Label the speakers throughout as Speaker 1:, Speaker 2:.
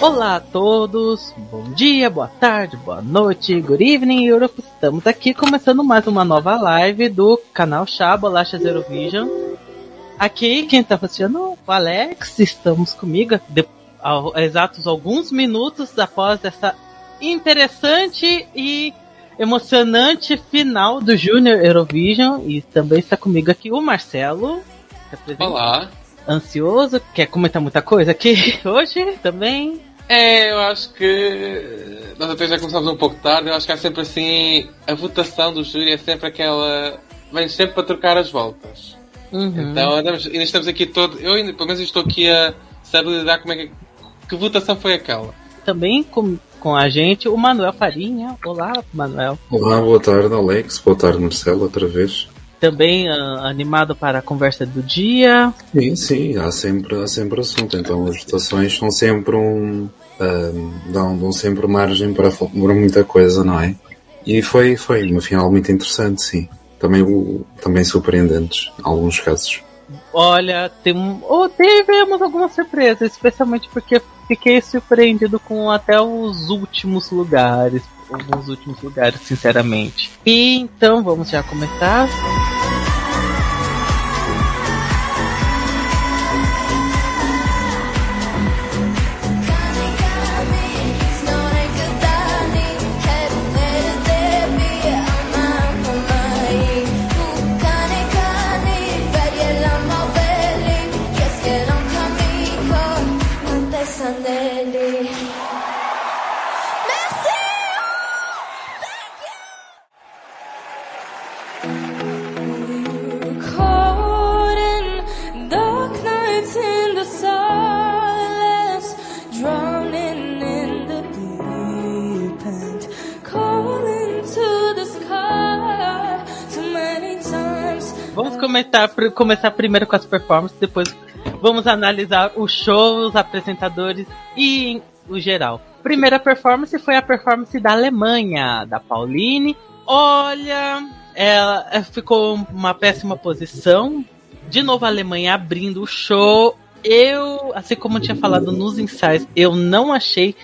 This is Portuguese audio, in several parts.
Speaker 1: Olá a todos, bom dia, boa tarde, boa noite, good evening Europe. Estamos aqui começando mais uma nova live do canal Chá Bolacha Zero Vision. Aqui quem tá assistindo o Alex, estamos comigo de, ao, exatos alguns minutos após essa interessante e emocionante final do Junior Eurovision e também está comigo aqui o Marcelo.
Speaker 2: Olá.
Speaker 1: Ansioso, quer comentar muita coisa aqui hoje também.
Speaker 2: É, eu acho que nós até já começamos um pouco tarde, eu acho que é sempre assim, a votação do júri é sempre aquela. vem sempre para trocar as voltas.
Speaker 1: Uhum.
Speaker 2: Então andamos, ainda estamos aqui todos. Eu ainda, pelo menos estou aqui a saber lidar como é que. Que votação foi aquela?
Speaker 1: Também com, com a gente o Manuel Farinha. Olá, Manuel.
Speaker 3: Olá, boa tarde Alex, boa tarde Marcelo, outra vez.
Speaker 1: Também ah, animado para a conversa do dia.
Speaker 3: Sim, sim, há sempre, há sempre assunto, então as votações são sempre um. ahm, dão, dão sempre margem para, para muita coisa, não é? E foi, foi uma final muito interessante, sim. Também, também surpreendentes, em alguns casos.
Speaker 1: Olha, tem, oh, tivemos algumas surpresas, especialmente porque fiquei surpreendido com até os últimos lugares. Alguns últimos lugares, sinceramente. E então vamos já começar. Comentar, começar primeiro com as performances, depois vamos analisar o show, os apresentadores e o geral. Primeira performance foi a performance da Alemanha, da Pauline. Olha, ela eh, ficou uma péssima posição. De novo a Alemanha abrindo o show. Eu, assim como eu tinha falado nos ensaios, eu não achei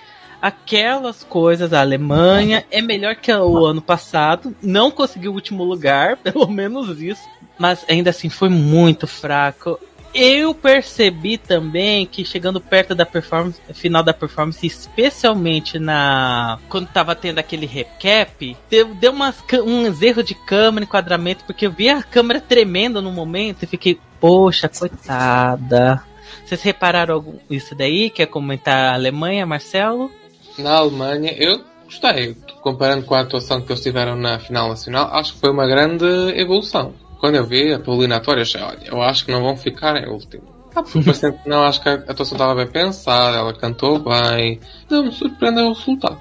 Speaker 1: aquelas coisas da Alemanha. É melhor que o ano passado. Não conseguiu o último lugar, pelo menos isso. Mas ainda assim foi muito fraco. Eu percebi também que chegando perto da performance, final da performance, especialmente na quando tava tendo aquele recap, deu, deu umas, uns erros de câmera, enquadramento, porque eu vi a câmera tremendo no momento e fiquei, poxa, coitada. Vocês repararam algum, isso daí? Quer comentar a Alemanha, Marcelo?
Speaker 2: Na Alemanha, eu gostei. Comparando com a atuação que eles tiveram na final nacional, acho que foi uma grande evolução. Quando eu vi a Paulina achei, olha, eu acho que não vão ficar em último. Ah, porque parecendo que não, acho que a atuação estava bem pensada, ela cantou bem. Não me surpreendeu o resultado.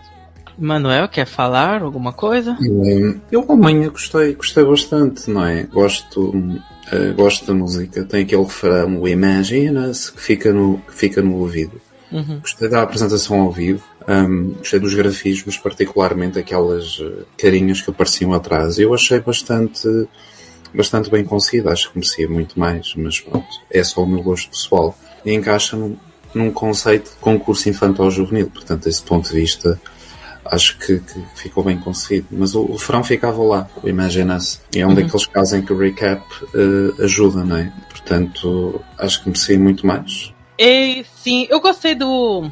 Speaker 1: Manuel, quer falar alguma coisa?
Speaker 3: Hum, Eu, a Alemanha, gostei, gostei bastante, não é? Gosto, eh, gosto da música, tem aquele refrão, o Imagina-se, que fica no, que fica no ouvido.
Speaker 1: Uhum.
Speaker 3: Gostei da apresentação ao vivo, hum, gostei dos grafismos, particularmente aquelas eh, carinhas que apareciam atrás. Eu achei bastante, bastante bem conseguido, acho que merecia muito mais, mas pronto, é só o meu gosto pessoal. E encaixa num, num conceito de concurso infantil-juvenil, portanto, desse ponto de vista, acho que, que ficou bem conseguido. Mas o, o refrão ficava lá, Imagina-se. E é um daqueles casos em que o recap eh, ajuda, não é? Portanto, acho que merecia muito mais.
Speaker 1: E sim, eu gostei do,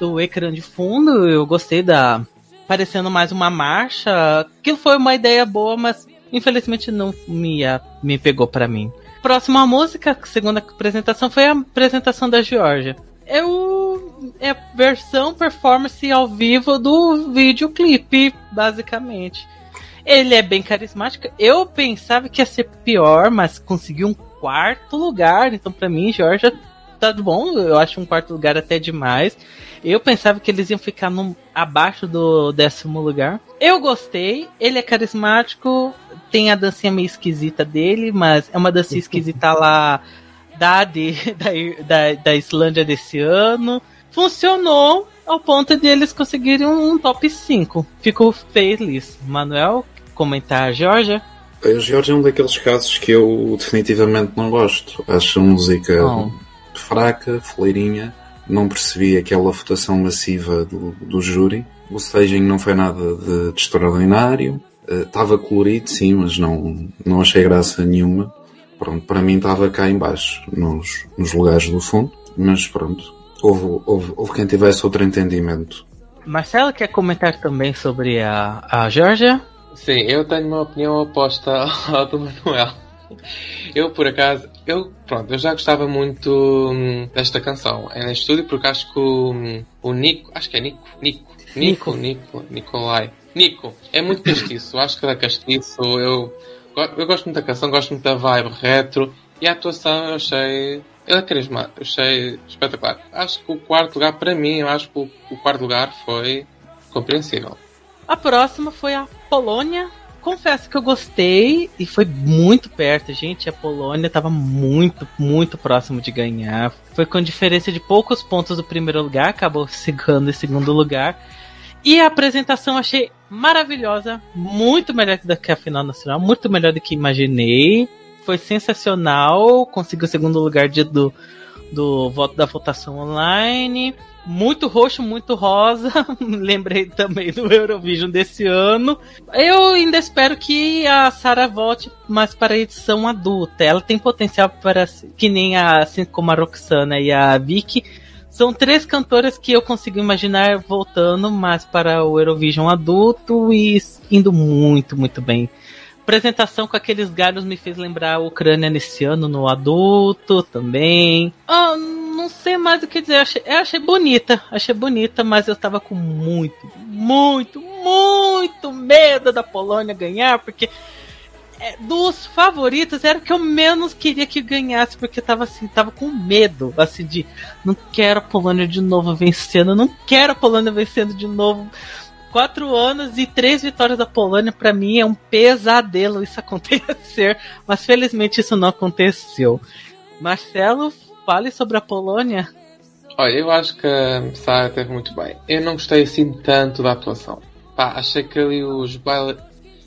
Speaker 1: do ecrã de fundo, eu gostei da. parecendo mais uma marcha. Aquilo foi uma ideia boa, mas infelizmente não me, me pegou pra mim. Próxima música, segunda apresentação, foi a apresentação da Georgia. É, o, é a versão performance ao vivo do videoclipe, basicamente. Ele é bem carismático. Eu pensava que ia ser pior, mas conseguiu um quarto lugar. Então, pra mim, Georgia tá bom. Eu acho um quarto lugar até demais. Eu pensava que eles iam ficar num, abaixo do décimo lugar. Eu gostei. Ele é carismático. Tem a dancinha meio esquisita dele, mas é uma dancinha esquisita lá da, de, da, da, da Islândia desse ano. Funcionou ao ponto de eles conseguirem um top 5. Fico feliz. Manuel, comentar Georgia?
Speaker 3: A Georgia é um daqueles casos que eu definitivamente não gosto. Acho a música
Speaker 1: Oh.
Speaker 3: fraca, foleirinha. Não percebi aquela votação massiva do, do júri. O staging não foi nada de, de extraordinário. Estava colorido, sim, mas não, não achei graça nenhuma. Pronto, para mim estava cá embaixo, nos, nos lugares do fundo. Mas pronto, houve, houve, houve quem tivesse outro entendimento.
Speaker 1: Marcelo quer comentar também sobre a, a Georgia?
Speaker 2: Sim, eu tenho uma opinião oposta ao do Manuel. Eu, por acaso, eu, pronto, eu já gostava muito hum, desta canção em estúdio porque acho que o, hum, o Nico, acho que é Nico, Nico, Nico, Nico, Nicolai, Nico, é muito castiço, acho que é castiço, eu, eu gosto muito da canção, gosto muito da vibe retro e a atuação eu achei, ele é carismático, achei espetacular. Acho que o quarto lugar, para mim, eu acho que o, o quarto lugar foi compreensível.
Speaker 1: A próxima foi a Polônia. Confesso que eu gostei e foi muito perto, gente. A Polônia estava muito, muito próximo de ganhar. Foi com diferença de poucos pontos do primeiro lugar, acabou chegando em segundo lugar. E a apresentação achei maravilhosa, muito melhor do que a final nacional, muito melhor do que imaginei. Foi sensacional, conseguiu o segundo lugar de, do, do voto da votação online. Muito roxo, muito rosa. Lembrei também do Eurovision desse ano. Eu ainda espero que a Sarah volte mais para a edição adulta. Ela tem potencial para que nem a, assim como a Roxana e a Vicky. São três cantoras que eu consigo imaginar voltando mais para o Eurovision adulto e indo muito, muito bem apresentação com aqueles galhos me fez lembrar a Ucrânia nesse ano no adulto também. Ah, não sei mais o que dizer. Achei, eu achei bonita, achei bonita, mas eu tava com muito, muito, muito medo da Polônia ganhar, porque dos favoritos era o que eu menos queria que ganhasse, porque tava assim, tava com medo, assim, de não quero a Polônia de novo vencendo, não quero a Polônia vencendo de novo quatro anos e três vitórias da Polônia, para mim é um pesadelo isso acontecer, mas felizmente isso não aconteceu. Marcelo, fale sobre a Polônia.
Speaker 2: Olha, eu acho que a Sara teve muito bem. Eu não gostei assim tanto da atuação. Pá, achei que ali os bailes.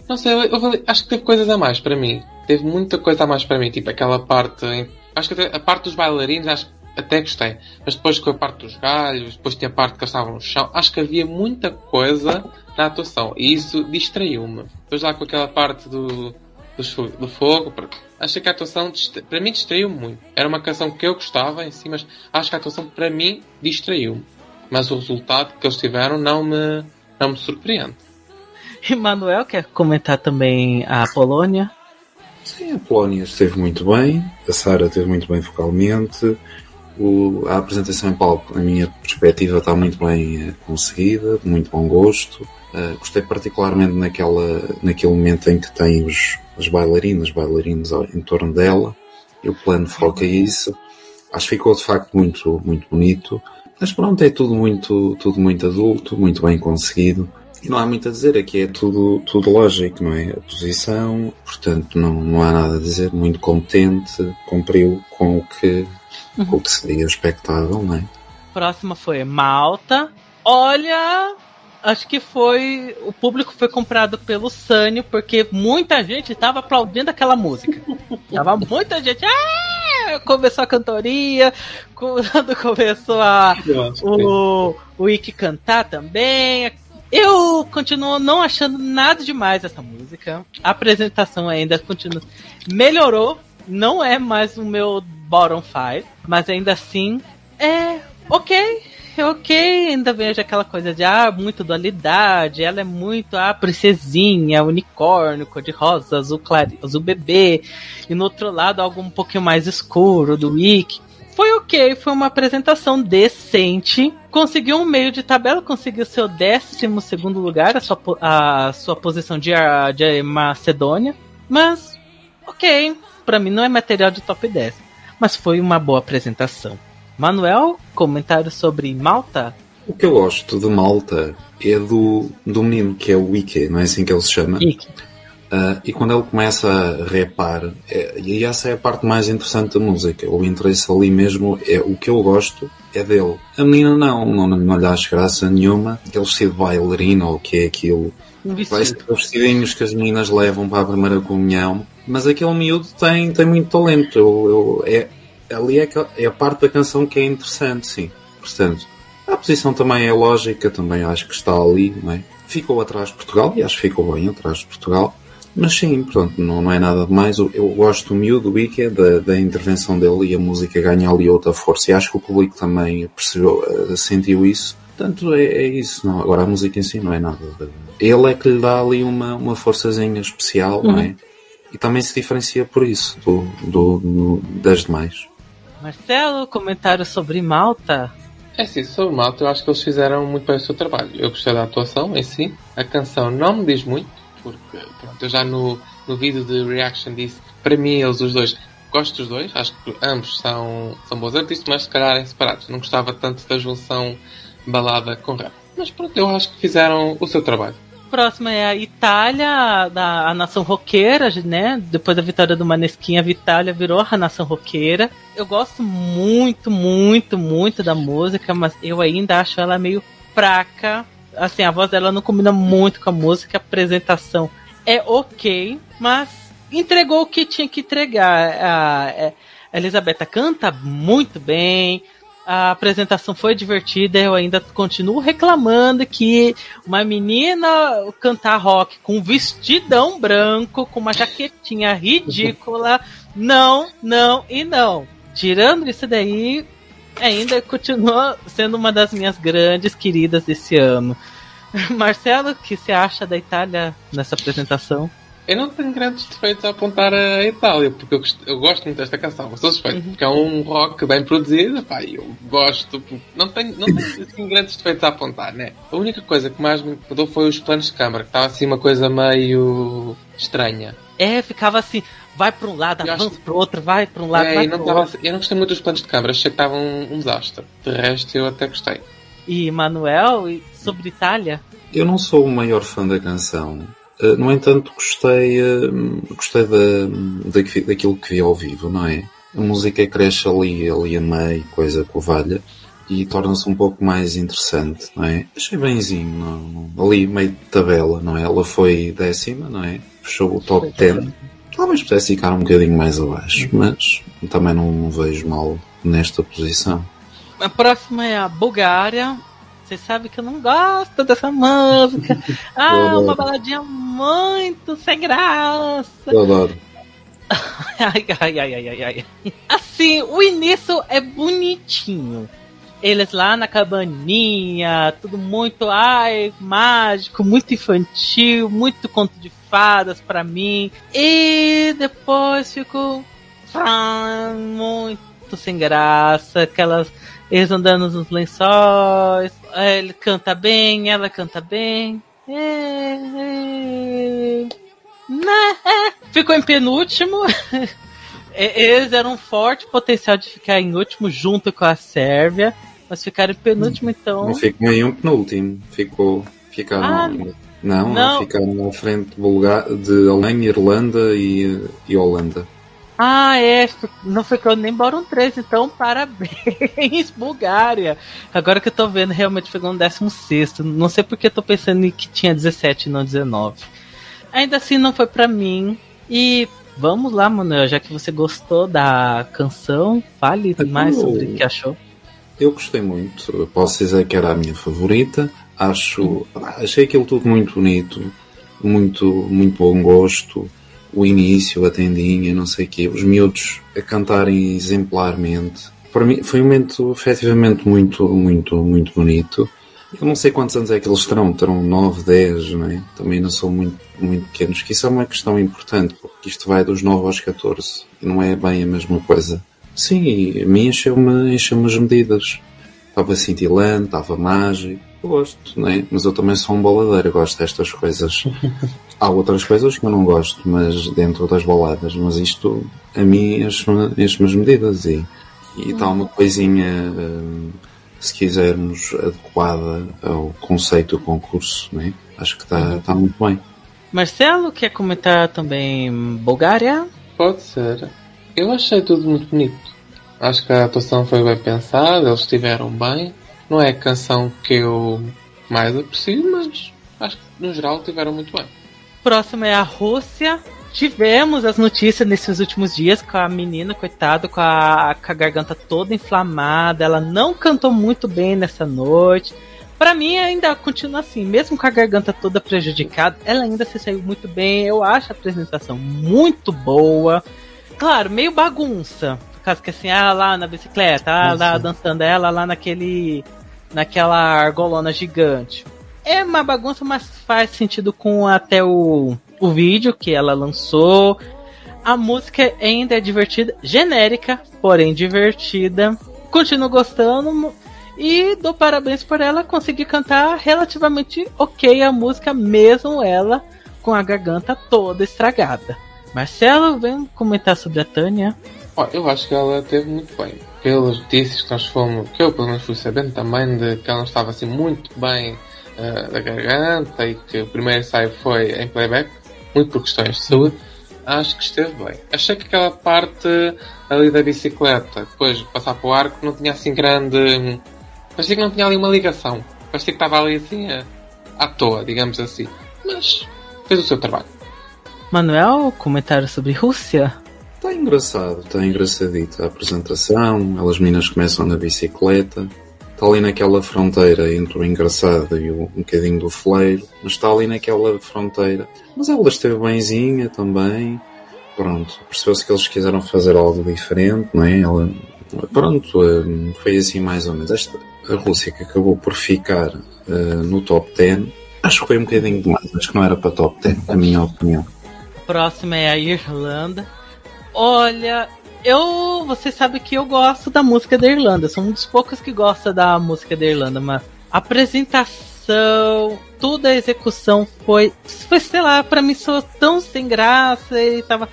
Speaker 2: Não sei, eu, eu, acho que teve coisas a mais para mim. Teve muita coisa a mais para mim. Tipo aquela parte. Acho que a parte dos bailarinos, acho até gostei. Mas depois com a parte dos galhos, depois tinha a parte que eles estavam no chão, acho que havia muita coisa na atuação e isso distraiu-me. Depois lá com aquela parte do, do, do fogo, achei que a atuação para mim distraiu-me muito. Era uma canção que eu gostava em si, mas acho que a atuação para mim distraiu-me. Mas o resultado que eles tiveram não me, não me surpreende.
Speaker 1: E Manuel quer comentar também a Polônia?
Speaker 3: Sim, a Polónia esteve muito bem, a Sara esteve muito bem vocalmente, o, a apresentação em palco, na minha perspectiva, está muito bem eh, conseguida, de muito bom gosto. Uh, gostei particularmente naquela, naquele momento em que tem os, as bailarinas, bailarinos em torno dela, e o plano foca isso. Acho que ficou de facto muito, muito bonito. Mas pronto, é tudo muito, tudo muito adulto, muito bem conseguido. E não há muito a dizer, aqui é tudo, tudo lógico, não é? A posição, portanto, não, não há nada a dizer, muito competente, cumpriu com o que o que seria expectável, não é?
Speaker 1: Próxima foi Malta. Olha, acho que foi. O público foi comprado pelo Sânio, porque muita gente estava aplaudindo aquela música. tava muita gente. Ah! Começou a cantoria, quando começou a, o, o Ike cantar também. Eu continuo não achando nada demais essa música. A apresentação ainda continua. Melhorou. Não é mais o meu bottom five, mas ainda assim é ok, é ok, ainda vejo aquela coisa de ah, muito dualidade, ela é muito a ah, princesinha, unicórnio, cor de rosa, azul azul bebê, e no outro lado algo um pouquinho mais escuro do Wick. Foi ok, foi uma apresentação decente. Conseguiu um meio de tabela, conseguiu seu 12 segundo lugar, a sua, a sua posição de, de Macedônia. Mas, ok, para mim não é material de top 10 mas foi uma boa apresentação. Manuel, comentário sobre Malta?
Speaker 3: O que eu gosto de Malta é do, do menino que é o Ike, não é assim que ele se chama?
Speaker 1: Ike.
Speaker 3: Uh, e quando ele começa a repar, é, e essa é a parte mais interessante da música, o interesse ali mesmo é o que eu gosto é dele. A menina não, não, não lhe acho graça nenhuma, aquele vestido de bailarina ou o que é aquilo.
Speaker 1: Vestido.
Speaker 3: Vai os vestidinhos que as meninas levam para a primeira comunhão, mas aquele miúdo tem, tem muito talento. Eu, eu, é, ali é, que- é a parte da canção que é interessante, sim. Portanto, a posição também é lógica, também acho que está ali, não é? Ficou atrás de Portugal, e acho que ficou bem atrás de Portugal. Mas sim, pronto, não, não é nada demais. Eu, eu gosto do Mew, do Wiki, da, da intervenção dele e a música ganha ali outra força. E acho que o público também percebeu, eh, sentiu isso. Portanto, é, é isso. Não. Agora, a música em si não é nada. de- Ele é que lhe dá ali uma, uma forçazinha especial, não é? E também se diferencia por isso do, do- do- das demais.
Speaker 1: Marcelo, comentário sobre Malta.
Speaker 2: É assim, sobre Malta, eu acho que eles fizeram muito bem o seu trabalho. Eu gostei da atuação em si. A canção não me diz muito, porque pronto, eu já no, no vídeo de reaction disse para mim eles os dois, gosto dos dois, acho que ambos são, são bons artistas, mas se calhar em separados. Não gostava tanto da junção balada com rap. Mas pronto, eu acho que fizeram o seu trabalho.
Speaker 1: Próxima é a Itália, da, a nação roqueira, né? Depois da vitória do Maneskin, a Itália virou a nação roqueira. Eu gosto muito, muito, muito da música, mas eu ainda acho ela meio fraca. Assim, a voz dela não combina muito com a música, a apresentação é ok, mas entregou o que tinha que entregar. A, é, a Elisabetta canta muito bem, a apresentação foi divertida, eu ainda continuo reclamando que uma menina cantar rock com um vestidão branco, com uma jaquetinha ridícula, não, não e não. Tirando isso daí, ainda continua sendo uma das minhas grandes queridas desse ano. Marcelo, o que você acha da Itália nessa apresentação?
Speaker 2: Eu não tenho grandes defeitos a apontar a Itália, porque eu, eu gosto muito desta canção. Sou suspeito, porque é um rock bem produzido, pá, eu gosto. Não tenho, não tenho assim, grandes defeitos a apontar, né? A única coisa que mais me incomodou foi os planos de câmara, que estava assim uma coisa meio estranha.
Speaker 1: É, ficava assim, vai para um lado,
Speaker 2: Eu
Speaker 1: avança
Speaker 2: acho-
Speaker 1: pro outro, vai para um lado,
Speaker 2: É,
Speaker 1: vai pro
Speaker 2: tava
Speaker 1: outro.
Speaker 2: eu não gostei muito dos planos de câmara, achei que estava um, um desastre. De resto, eu até gostei.
Speaker 1: E Manuel, e sobre Itália?
Speaker 3: Eu não sou o maior fã da canção. Eh, No entanto, gostei, eh, gostei da, da, daquilo que vi ao vivo, não é? A música cresce ali, ali a meio, coisa covalha, e torna-se um pouco mais interessante, não é? Achei benzinho, não, não- ali meio de tabela, não é? Ela foi décima, não é? Fechou o top 10. Talvez pudesse ficar um bocadinho mais abaixo, mas também não vejo mal nesta posição.
Speaker 1: A próxima é a Bulgária. Você sabe que eu não gosto dessa música. Ah, uma baladinha muito sem graça.
Speaker 3: Eu adoro.
Speaker 1: Ai, ai, ai, ai, ai, ai. Assim, o início é bonitinho. Eles lá na cabaninha, tudo muito, ai, mágico, muito infantil, muito conto de fadas pra mim. E depois ficou muito sem graça, aquelas eles andando nos lençóis, ele canta bem, ela canta bem. É, é. Né? Ficou em penúltimo. E- Eles eram um forte potencial de ficar em último junto com a Sérvia, mas ficaram em penúltimo, então.
Speaker 3: Não ficou em um penúltimo. Ficou. Ficaram.
Speaker 1: Ah,
Speaker 3: não,
Speaker 1: não.
Speaker 3: ficaram à frente de, Bulga- de Alemanha, Irlanda e, e Holanda.
Speaker 1: Ah, é, não ficou nem Boron 3, então parabéns, Bulgária. Agora que eu tô vendo, realmente ficou no 16. Não sei porque eu tô pensando em que tinha 17 e não 19. Ainda assim, não foi pra mim. E vamos lá, Manuel, já que você gostou da canção, fale mais sobre o que achou.
Speaker 3: Eu gostei muito. Eu posso dizer que era a minha favorita. Acho. Achei aquilo tudo muito bonito. Muito, muito bom gosto. O início, a tendinha, não sei o quê. Os miúdos a cantarem exemplarmente. Para mim foi um momento efetivamente muito, muito, muito bonito. Eu não sei quantos anos é que eles terão, terão 9, 10, não é? Também não são muito, muito pequenos, que isso é uma questão importante, porque isto vai dos 9 aos 14, e não é bem a mesma coisa. Sim, a mim encheu-me encheu as medidas. Estava cintilante, estava mágico. Gosto, não é? Mas eu também sou um baladeiro, eu gosto destas coisas. Há outras coisas que eu não gosto, mas dentro das baladas. Mas isto, a mim, enche-me enche as medidas. E, e está uma coisinha, hum, se quisermos, adequada ao conceito do concurso, não é? Acho que está está muito bem.
Speaker 1: Marcelo, quer comentar também Bulgária?
Speaker 2: Pode ser. Eu achei tudo muito bonito. Acho que a atuação foi bem pensada, eles estiveram bem. Não é a canção que eu mais aprecio, mas acho que no geral estiveram muito bem.
Speaker 1: Próxima é a Rússia. tivemos as notícias nesses últimos dias com a menina, coitada, com a, com a garganta toda inflamada. Ela não cantou muito bem nessa noite. Para mim ainda continua assim, mesmo com a garganta toda prejudicada, ela ainda se saiu muito bem. Eu acho a apresentação muito boa. Claro, meio bagunça, por causa que assim, ah, lá na bicicleta, ah, lá dançando ela lá naquele naquela argolona gigante. É uma bagunça, mas faz sentido com até o, o vídeo que ela lançou. A música ainda é divertida, genérica, porém divertida. Continuo gostando, e dou parabéns por ela conseguir cantar relativamente ok a música, mesmo ela com a garganta toda estragada. Marcelo, vem comentar sobre a Tânia.
Speaker 2: Eu acho que ela teve muito bem. Pelas notícias que nós fomos, que eu pelo menos fui sabendo também, de que ela não estava assim muito bem uh, da garganta e que o primeiro ensaio foi em playback, muito por questões de saúde, acho que esteve bem. Achei que aquela parte ali da bicicleta, depois de passar para o arco, não tinha assim grande Parecia que não tinha ali uma ligação. Parecia que estava ali assim à, à toa, digamos assim. Mas fez o seu trabalho.
Speaker 1: Manuel, comentário sobre Rússia?
Speaker 3: Está engraçado, está engraçadito a apresentação. Elas meninas começam na bicicleta. Está ali naquela fronteira entre o engraçado e o, um bocadinho do fleiro. Mas está ali naquela fronteira. Mas ela esteve benzinha também. Pronto, percebeu-se que eles quiseram fazer algo diferente, não é? Ela, pronto, eh, foi assim mais ou menos. Esta, a Rússia que acabou por ficar uh, no top 10. Acho que foi um bocadinho demais, acho que não era para top 10, a minha opinião.
Speaker 1: Próxima é a Irlanda. Olha, eu. Você sabe que eu gosto da música da Irlanda. Sou um dos poucos que gosta da música da Irlanda, mas a apresentação, toda a execução foi. Foi, sei lá, pra mim sou tão sem graça e tava,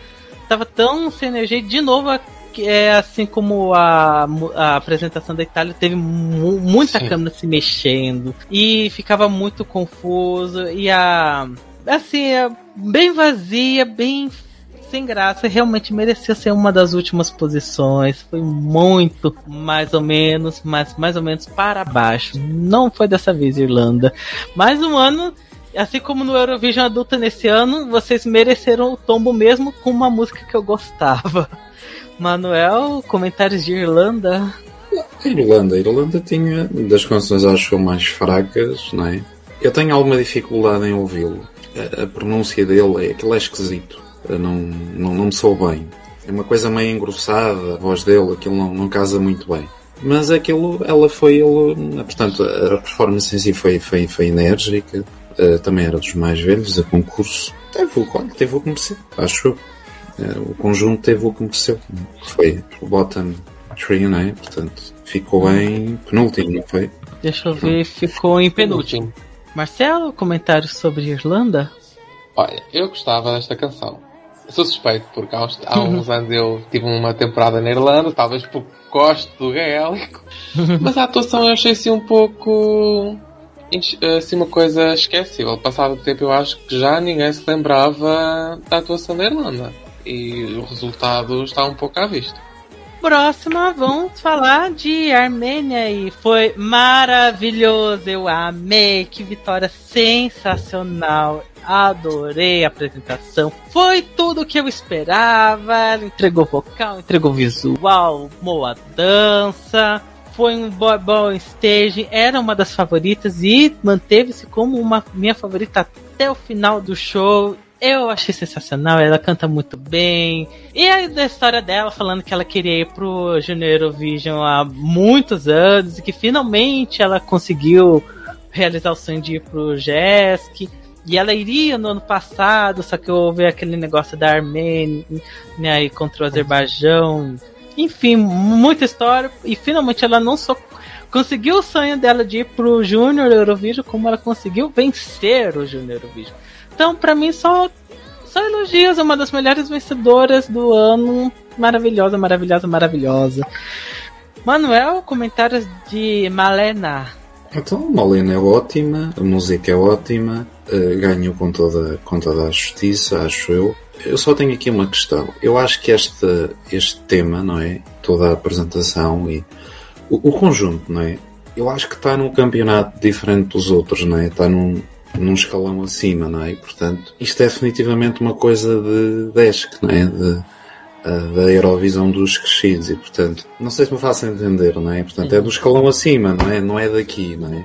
Speaker 1: tava tão sem energia. De novo, que é assim como a, a apresentação da Itália teve mu muita Sim. câmera se mexendo e ficava muito confuso e a assim é bem vazia, bem sem graça, realmente merecia ser uma das últimas posições. Foi muito mais ou menos, mas mais ou menos para baixo. Não foi dessa vez Irlanda. Mais um ano assim como no Eurovision Adulta nesse ano, vocês mereceram o tombo mesmo com uma música que eu gostava. Manuel, comentários de Irlanda.
Speaker 3: A Irlanda, a Irlanda tinha das canções acho mais fracas, não é? Eu tenho alguma dificuldade em ouvi-lo. A, a, pronúncia dele, é, aquilo é esquisito. Não, não, não me sou bem. É uma coisa meio engrossada, a voz dele, aquilo não, não casa muito bem. Mas aquilo, ela foi, ele, portanto, a performance em si foi, foi, foi enérgica. Uh, também era dos mais velhos, a concurso. Teve o, teve o que mereceu, acho eu. É, o conjunto teve o que mereceu, que foi o bottom three, não é? Portanto, ficou em penúltimo, não foi?
Speaker 1: Deixa eu ver, ficou em penúltimo. Marcelo, comentários sobre Irlanda?
Speaker 2: Olha, eu gostava desta canção. Sou suspeito, porque há uns, há uns anos eu tive uma temporada na Irlanda, talvez porque gosto do gaélico, mas a atuação eu achei assim um pouco. assim uma coisa esquecível. Passado o tempo eu acho que já ninguém se lembrava da atuação da Irlanda e o resultado está um pouco à vista.
Speaker 1: Próxima, vamos falar de Armênia e foi maravilhoso, eu amei, que vitória sensacional, adorei a apresentação, foi tudo o que eu esperava, ela entregou vocal, entregou visual, boa dança, foi um boy boy stage, era uma das favoritas e manteve-se como uma minha favorita até o final do show. Eu achei sensacional, ela canta muito bem. E a da história dela, falando que ela queria ir pro Junior Eurovision há muitos anos e que finalmente ela conseguiu realizar o sonho de ir pro JESC. E ela iria no ano passado, só que houve aquele negócio da Armênia né, contra o Azerbaijão. Enfim, muita história. E finalmente ela não só conseguiu o sonho dela de ir pro Junior Eurovision, como ela conseguiu vencer o Junior Eurovision. Então, para mim, só, só elogios. Uma das melhores vencedoras do ano. Maravilhosa, maravilhosa, maravilhosa. Manuel, comentários de Malena.
Speaker 3: Então, Malena é ótima, a música é ótima, uh, ganho com toda, com toda a justiça, acho eu. Eu só tenho aqui uma questão. Eu acho que este, este tema, não é? Toda a apresentação e o, o conjunto, não é? Eu acho que está num campeonato diferente dos outros, não é? Está num, num escalão acima, não é? E, portanto, isto é definitivamente uma coisa de desk, não é? De, da Eurovisão dos crescidos e, portanto, não sei se me faço entender, não é? Portanto, é do escalão acima, não é? Não é daqui, não é?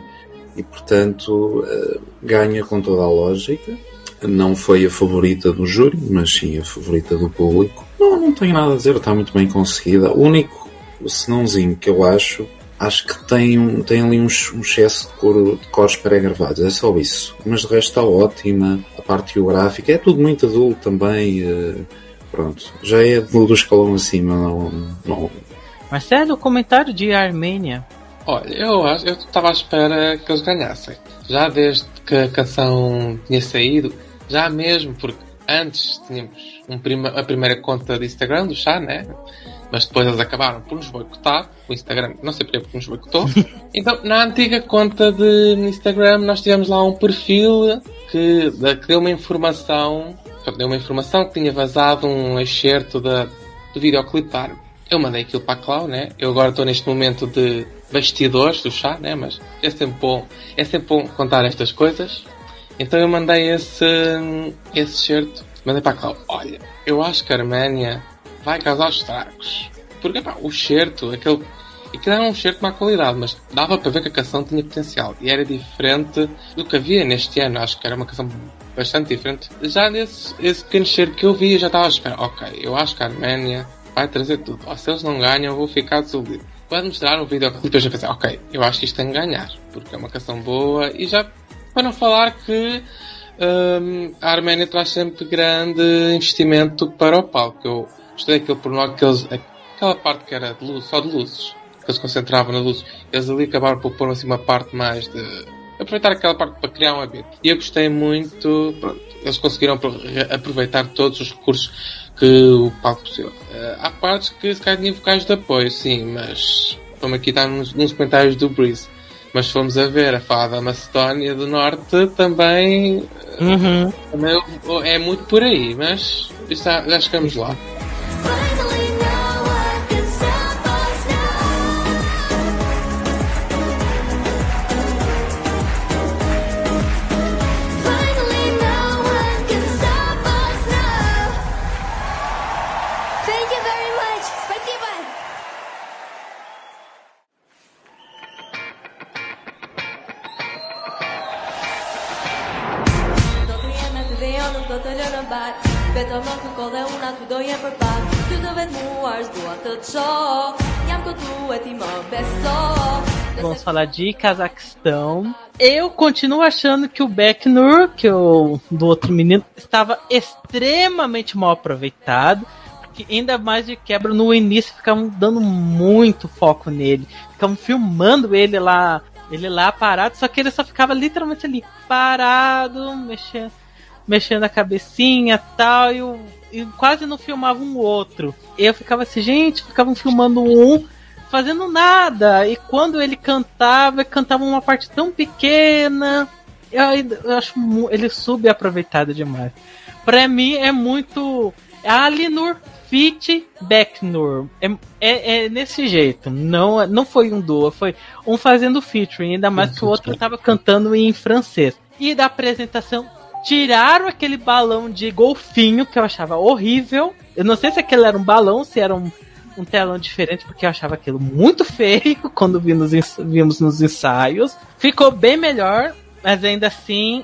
Speaker 3: E, portanto, uh, ganha com toda a lógica. Não foi a favorita do júri, mas sim a favorita do público. Não, não tenho nada a dizer, está muito bem conseguida. O único senãozinho que eu acho acho que tem, tem ali um, um excesso de, cor, de cores pré-gravados, é só isso. Mas de resto está ótima, a parte geográfica, é tudo muito adulto também. Pronto, já é do, escalão acima, não, não.
Speaker 1: Marcelo, comentário de Armênia.
Speaker 2: Olha, eu acho, eu estava à espera que eles ganhassem. Já desde que a canção tinha saído, já mesmo, porque antes tínhamos um prima, a primeira conta de Instagram do chá, né? mas depois eles acabaram por nos boicotar. O Instagram, não sei porque nos boicotou. então, na antiga conta de Instagram, nós tivemos lá um perfil que, que deu uma informação, deu uma informação que tinha vazado um excerto da, do videoclipe da Eu mandei aquilo para a Clau, né? Eu agora estou neste momento de bastidores do chá, né? Mas é sempre bom, é sempre bom contar estas coisas. Então eu mandei esse, esse excerto, mandei para a Clau. Olha, eu acho que a Arménia vai causar estragos. Porque pá, o certo, aquele. Aquilo era um certo de má qualidade, mas dava para ver que a canção tinha potencial e era diferente do que havia neste ano. Acho que era uma canção bastante diferente. Já nesse esse pequeno certo que eu vi, eu já estava a esperar. Ok, eu acho que a Arménia vai trazer tudo. Ou se eles não ganham, eu vou ficar desiludido. Quando mostraram o vídeo, depois eu pensei, ok, eu acho que isto tem que ganhar, porque é uma canção boa e já para não falar que hum, a Arménia traz sempre grande investimento para o palco. Eu, Gostei daquele pormenor que eles. Aquela parte que era de luz, só de luzes, que eles concentravam na luz. Eles ali acabaram por pôr assim uma parte mais de. Aproveitar aquela parte para criar um habito. E eu gostei muito. Pronto, eles conseguiram aproveitar todos os recursos que o palco possível. Uh, há partes que se calhar tinham vocais de apoio, sim, mas. Como aqui está nos, nos comentários do Breeze. Mas se formos a ver a fada da Macedónia do Norte, também,
Speaker 1: uhum.
Speaker 2: também é muito por aí, mas já, já chegamos lá.
Speaker 1: Vamos falar de Cazaquistão. Eu continuo achando que o Becknur, que o do outro menino, estava extremamente mal aproveitado. Porque ainda mais de quebra no início ficavam dando muito foco nele. Ficavam filmando ele lá, ele lá parado, só que ele só ficava literalmente ali parado, mexendo, mexendo a cabecinha tal, e, o, e quase não filmava um outro. E eu ficava assim, gente, ficavam filmando um fazendo nada. E quando ele cantava, cantava uma parte tão pequena. Eu, eu acho ele subaproveitado demais. Pra mim é muito. Alinur Fit Becknur. É, é, é, nesse jeito. Não, não foi um duo, foi um fazendo featuring, ainda mais que o outro tava cantando em francês. E da apresentação, tiraram aquele balão de golfinho que eu achava horrível. Eu não sei se aquele era um balão, se era um, um telão diferente, porque eu achava aquilo muito feio quando vimos, vimos nos ensaios. Ficou bem melhor, mas ainda assim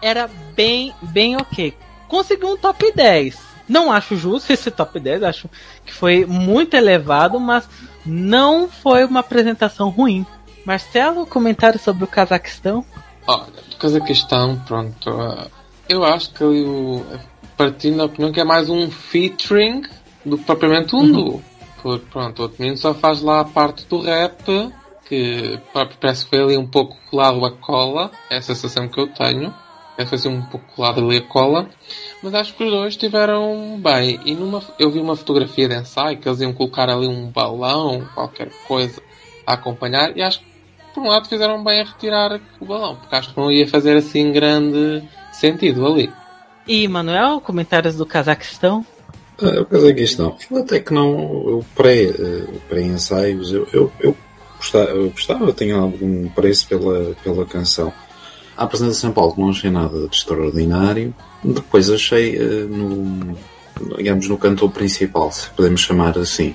Speaker 1: era bem, bem ok. Conseguiu um top 10. Não acho justo esse top 10, acho que foi muito elevado, mas não foi uma apresentação ruim. Marcelo, comentário sobre o Cazaquistão?
Speaker 2: Olha, do Cazaquistão, pronto. Uh, eu acho que o, partindo da opinião que é mais um featuring do que propriamente um uhum. duo. Porque, pronto, o outro menino só faz lá a parte do rap, que parece que foi ali um pouco colado a cola, é a sensação que eu tenho. Que foi assim um pouco colado ali a cola. Mas acho que os dois estiveram bem. E numa, eu vi uma fotografia de ensaio que eles iam colocar ali um balão, qualquer coisa, a acompanhar. E acho que, por um lado, fizeram bem a retirar o balão, porque acho que não ia fazer assim grande sentido ali.
Speaker 1: E, Manuel, comentários do Cazaquistão?
Speaker 3: Ah, o Cazaquistão, eu até que não, eu pré-ensaios, pré eu, eu, eu, gostava, eu gostava, eu tinha algum preço pela, pela canção. A apresentação em palco não achei nada de extraordinário. Depois achei uh, no, digamos, no cantor principal, se podemos chamar assim.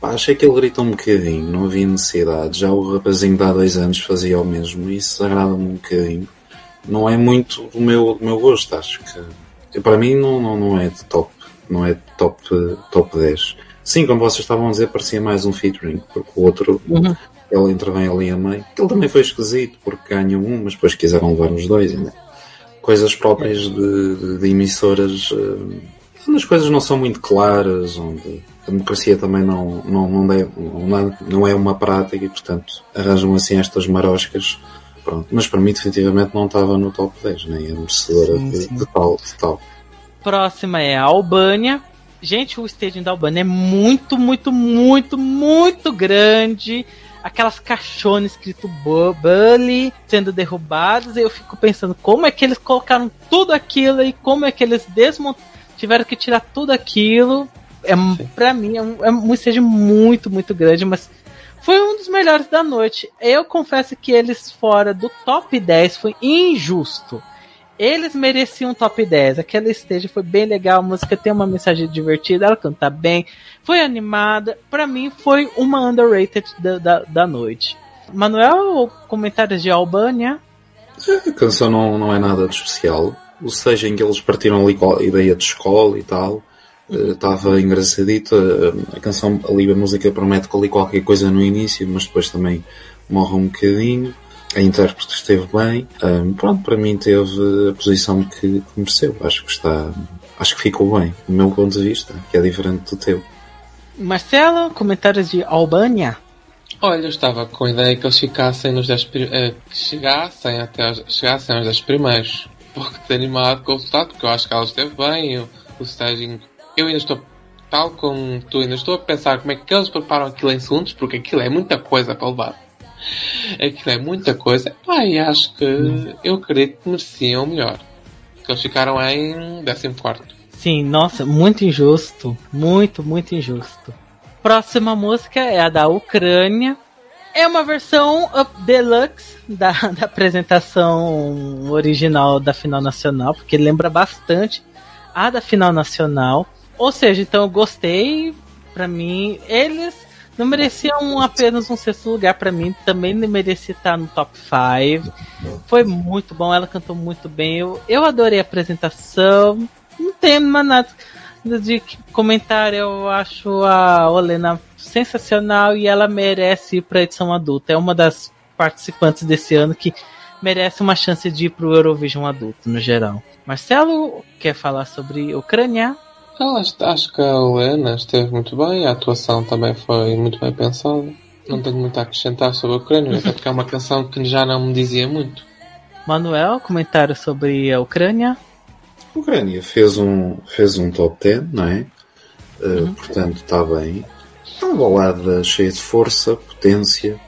Speaker 3: Pá, achei que ele grita um bocadinho, não havia necessidade. Já o rapazinho de há dois anos fazia o mesmo e isso agrada-me um bocadinho. Não é muito do meu, do meu gosto, acho que. Para mim não, não, não é de top. Não é de top, top 10. Sim, como vocês estavam a dizer, parecia mais um featuring, porque o outro uhum. ele intervém ali a meio. Ele também foi esquisito, porque ganha um, mas depois quiseram levar os dois. Né? Coisas próprias de, de, de emissoras. Uh, onde as coisas não são muito claras, onde a democracia também não, não, não, é, não é uma prática e, portanto, arranjam assim estas maroscas. Pronto. Mas para mim, definitivamente, não estava no top 10, nem a merecedora sim, sim. De, de, tal, de tal.
Speaker 1: Próxima é a Albânia. Gente, o staging da Albânia é muito, muito, muito, muito grande. Aquelas caixones escrito Bully sendo derrubados. E eu fico pensando como é que eles colocaram tudo aquilo e como é que eles desmontaram tiveram que tirar tudo aquilo. É, para mim é um, é um stage muito, muito grande, mas foi um dos melhores da noite. Eu confesso que eles fora do top 10 foi injusto. Eles mereciam um top 10. Aquela stage foi bem legal, a música tem uma mensagem divertida, ela canta bem, foi animada. Para mim foi uma underrated da, da, da noite. Manuel, comentários de Albânia?
Speaker 3: A canção não, não é nada de especial o seja em que eles partiram ali com a ideia de escola e tal, estava uh, engraçadito. Uh, a canção ali, a música promete ali qualquer coisa no início, mas depois também morre um bocadinho. A intérprete esteve bem. Um, pronto, para mim teve a posição que, que mereceu. Acho que está. Acho que ficou bem, do meu ponto de vista, que é diferente do teu.
Speaker 1: Marcelo, comentários de Albânia?
Speaker 2: Olha, eu estava com a ideia que eles ficassem nos 10 uh, que chegassem até chegassem aos 10 primeiros pouco desanimado com o resultado, porque eu acho que ela esteve bem, o, staging. Eu ainda estou, tal como tu, ainda estou a pensar como é que eles preparam aquilo em segundos, porque aquilo é muita coisa para levar. Aquilo é muita coisa. E acho que eu acredito que mereciam melhor. Que eles ficaram em 14.
Speaker 1: Sim, nossa, muito injusto. Muito, muito injusto. Próxima música é a da Ucrânia, é uma versão deluxe da, da apresentação original da final nacional, porque lembra bastante a da final nacional. Ou seja, então eu gostei. Pra mim, eles não mereciam apenas um sexto lugar. Para mim, também merecia estar no top 5. Foi muito bom, ela cantou muito bem. Eu, eu adorei a apresentação. Não tem nada de comentário. Eu acho a Olena sensacional e ela merece ir para edição adulta. É uma das participantes desse ano que merece uma chance de ir para o Eurovision adulto, no geral. Marcelo, quer falar sobre Ucrânia?
Speaker 2: Eu acho, acho que a Helena esteve muito bem, a atuação também foi muito bem pensada. Não tenho muito a acrescentar sobre a Ucrânia, até porque é uma canção que já não me dizia muito.
Speaker 1: Manuel, comentário sobre a Ucrânia?
Speaker 3: A Ucrânia fez um, fez um top 10, não é? Uh, uhum. Portanto, está bem uma balada cheia de força, potência,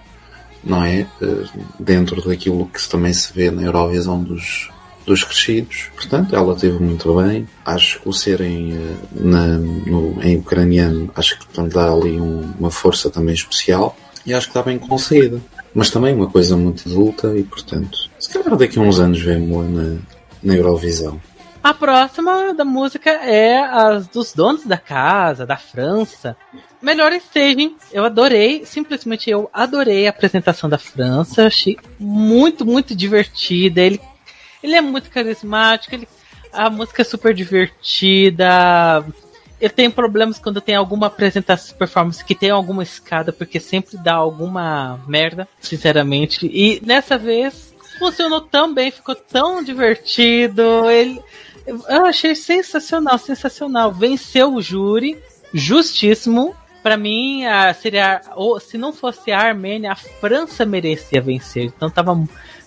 Speaker 3: não é? Eh, dentro daquilo que também se vê na Eurovisão dos, dos crescidos. Portanto, ela teve muito bem. Acho que o serem eh, na, no, em ucraniano, acho que lhe dá ali um, uma força também especial. E acho que está bem conseguida. Mas também uma coisa muito adulta e, portanto, se calhar daqui a uns anos vemos-la na, na Eurovisão.
Speaker 1: A próxima da música é as dos donos da casa, da França. Melhor staging, eu adorei, simplesmente eu adorei a apresentação da França, achei muito, muito divertida. Ele, ele é muito carismático, ele, a música é super divertida. Eu tenho problemas quando tem alguma apresentação performance que tem alguma escada, porque sempre dá alguma merda, sinceramente. E nessa vez funcionou tão bem, ficou tão divertido. Ele, eu achei sensacional, sensacional. Venceu o júri, justíssimo. Para mim, a, seria. Ou, se não fosse a Armênia, a França merecia vencer. Então tava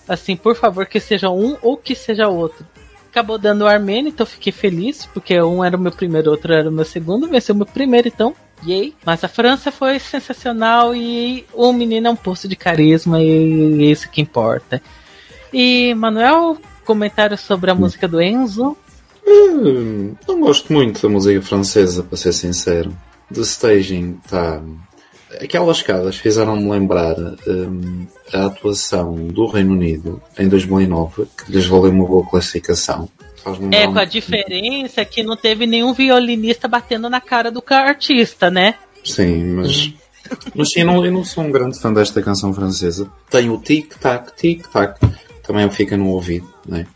Speaker 1: assim, por favor, que seja um ou que seja outro. Acabou dando o Armênia, então fiquei feliz, porque um era o meu primeiro, outro era o meu segundo, venceu o meu primeiro, então Yay. Mas a França foi sensacional e o menino é um poço de carisma e é isso que importa. E, Manuel, comentário sobre a música do Enzo?
Speaker 3: Não gosto muito da música francesa, para ser sincero. The staging está aquelas escadas fizeram-me lembrar hum, a atuação do Reino Unido em 2009, que lhes valeu uma boa classificação.
Speaker 1: É, com a
Speaker 3: um-
Speaker 1: diferença que não teve nenhum violinista batendo na cara do artista, né?
Speaker 3: Sim, mas. Mas sim, eu não, eu não sou um grande fã desta canção francesa. Tem o tic-tac, tic-tac, também fica no ouvido, né?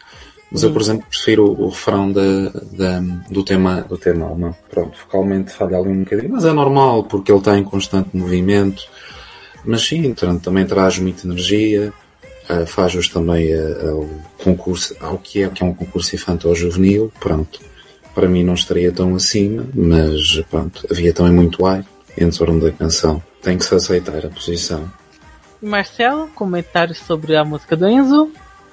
Speaker 3: Mas eu, por exemplo, prefiro o, o refrão da, da- do tema do tema alemão. Pronto, vocalmente falha ali um bocadinho, mas é normal porque ele está em constante movimento. Mas sim, tra- também traz muita energia, ah, faz jus também ao concurso, ao que é, que é um concurso infantil juvenil, pronto. Para mim não estaria tão acima, mas pronto, havia também muito ar em torno da canção. Tem que se aceitar a posição.
Speaker 1: Marcelo, comentários sobre a música do Enzo.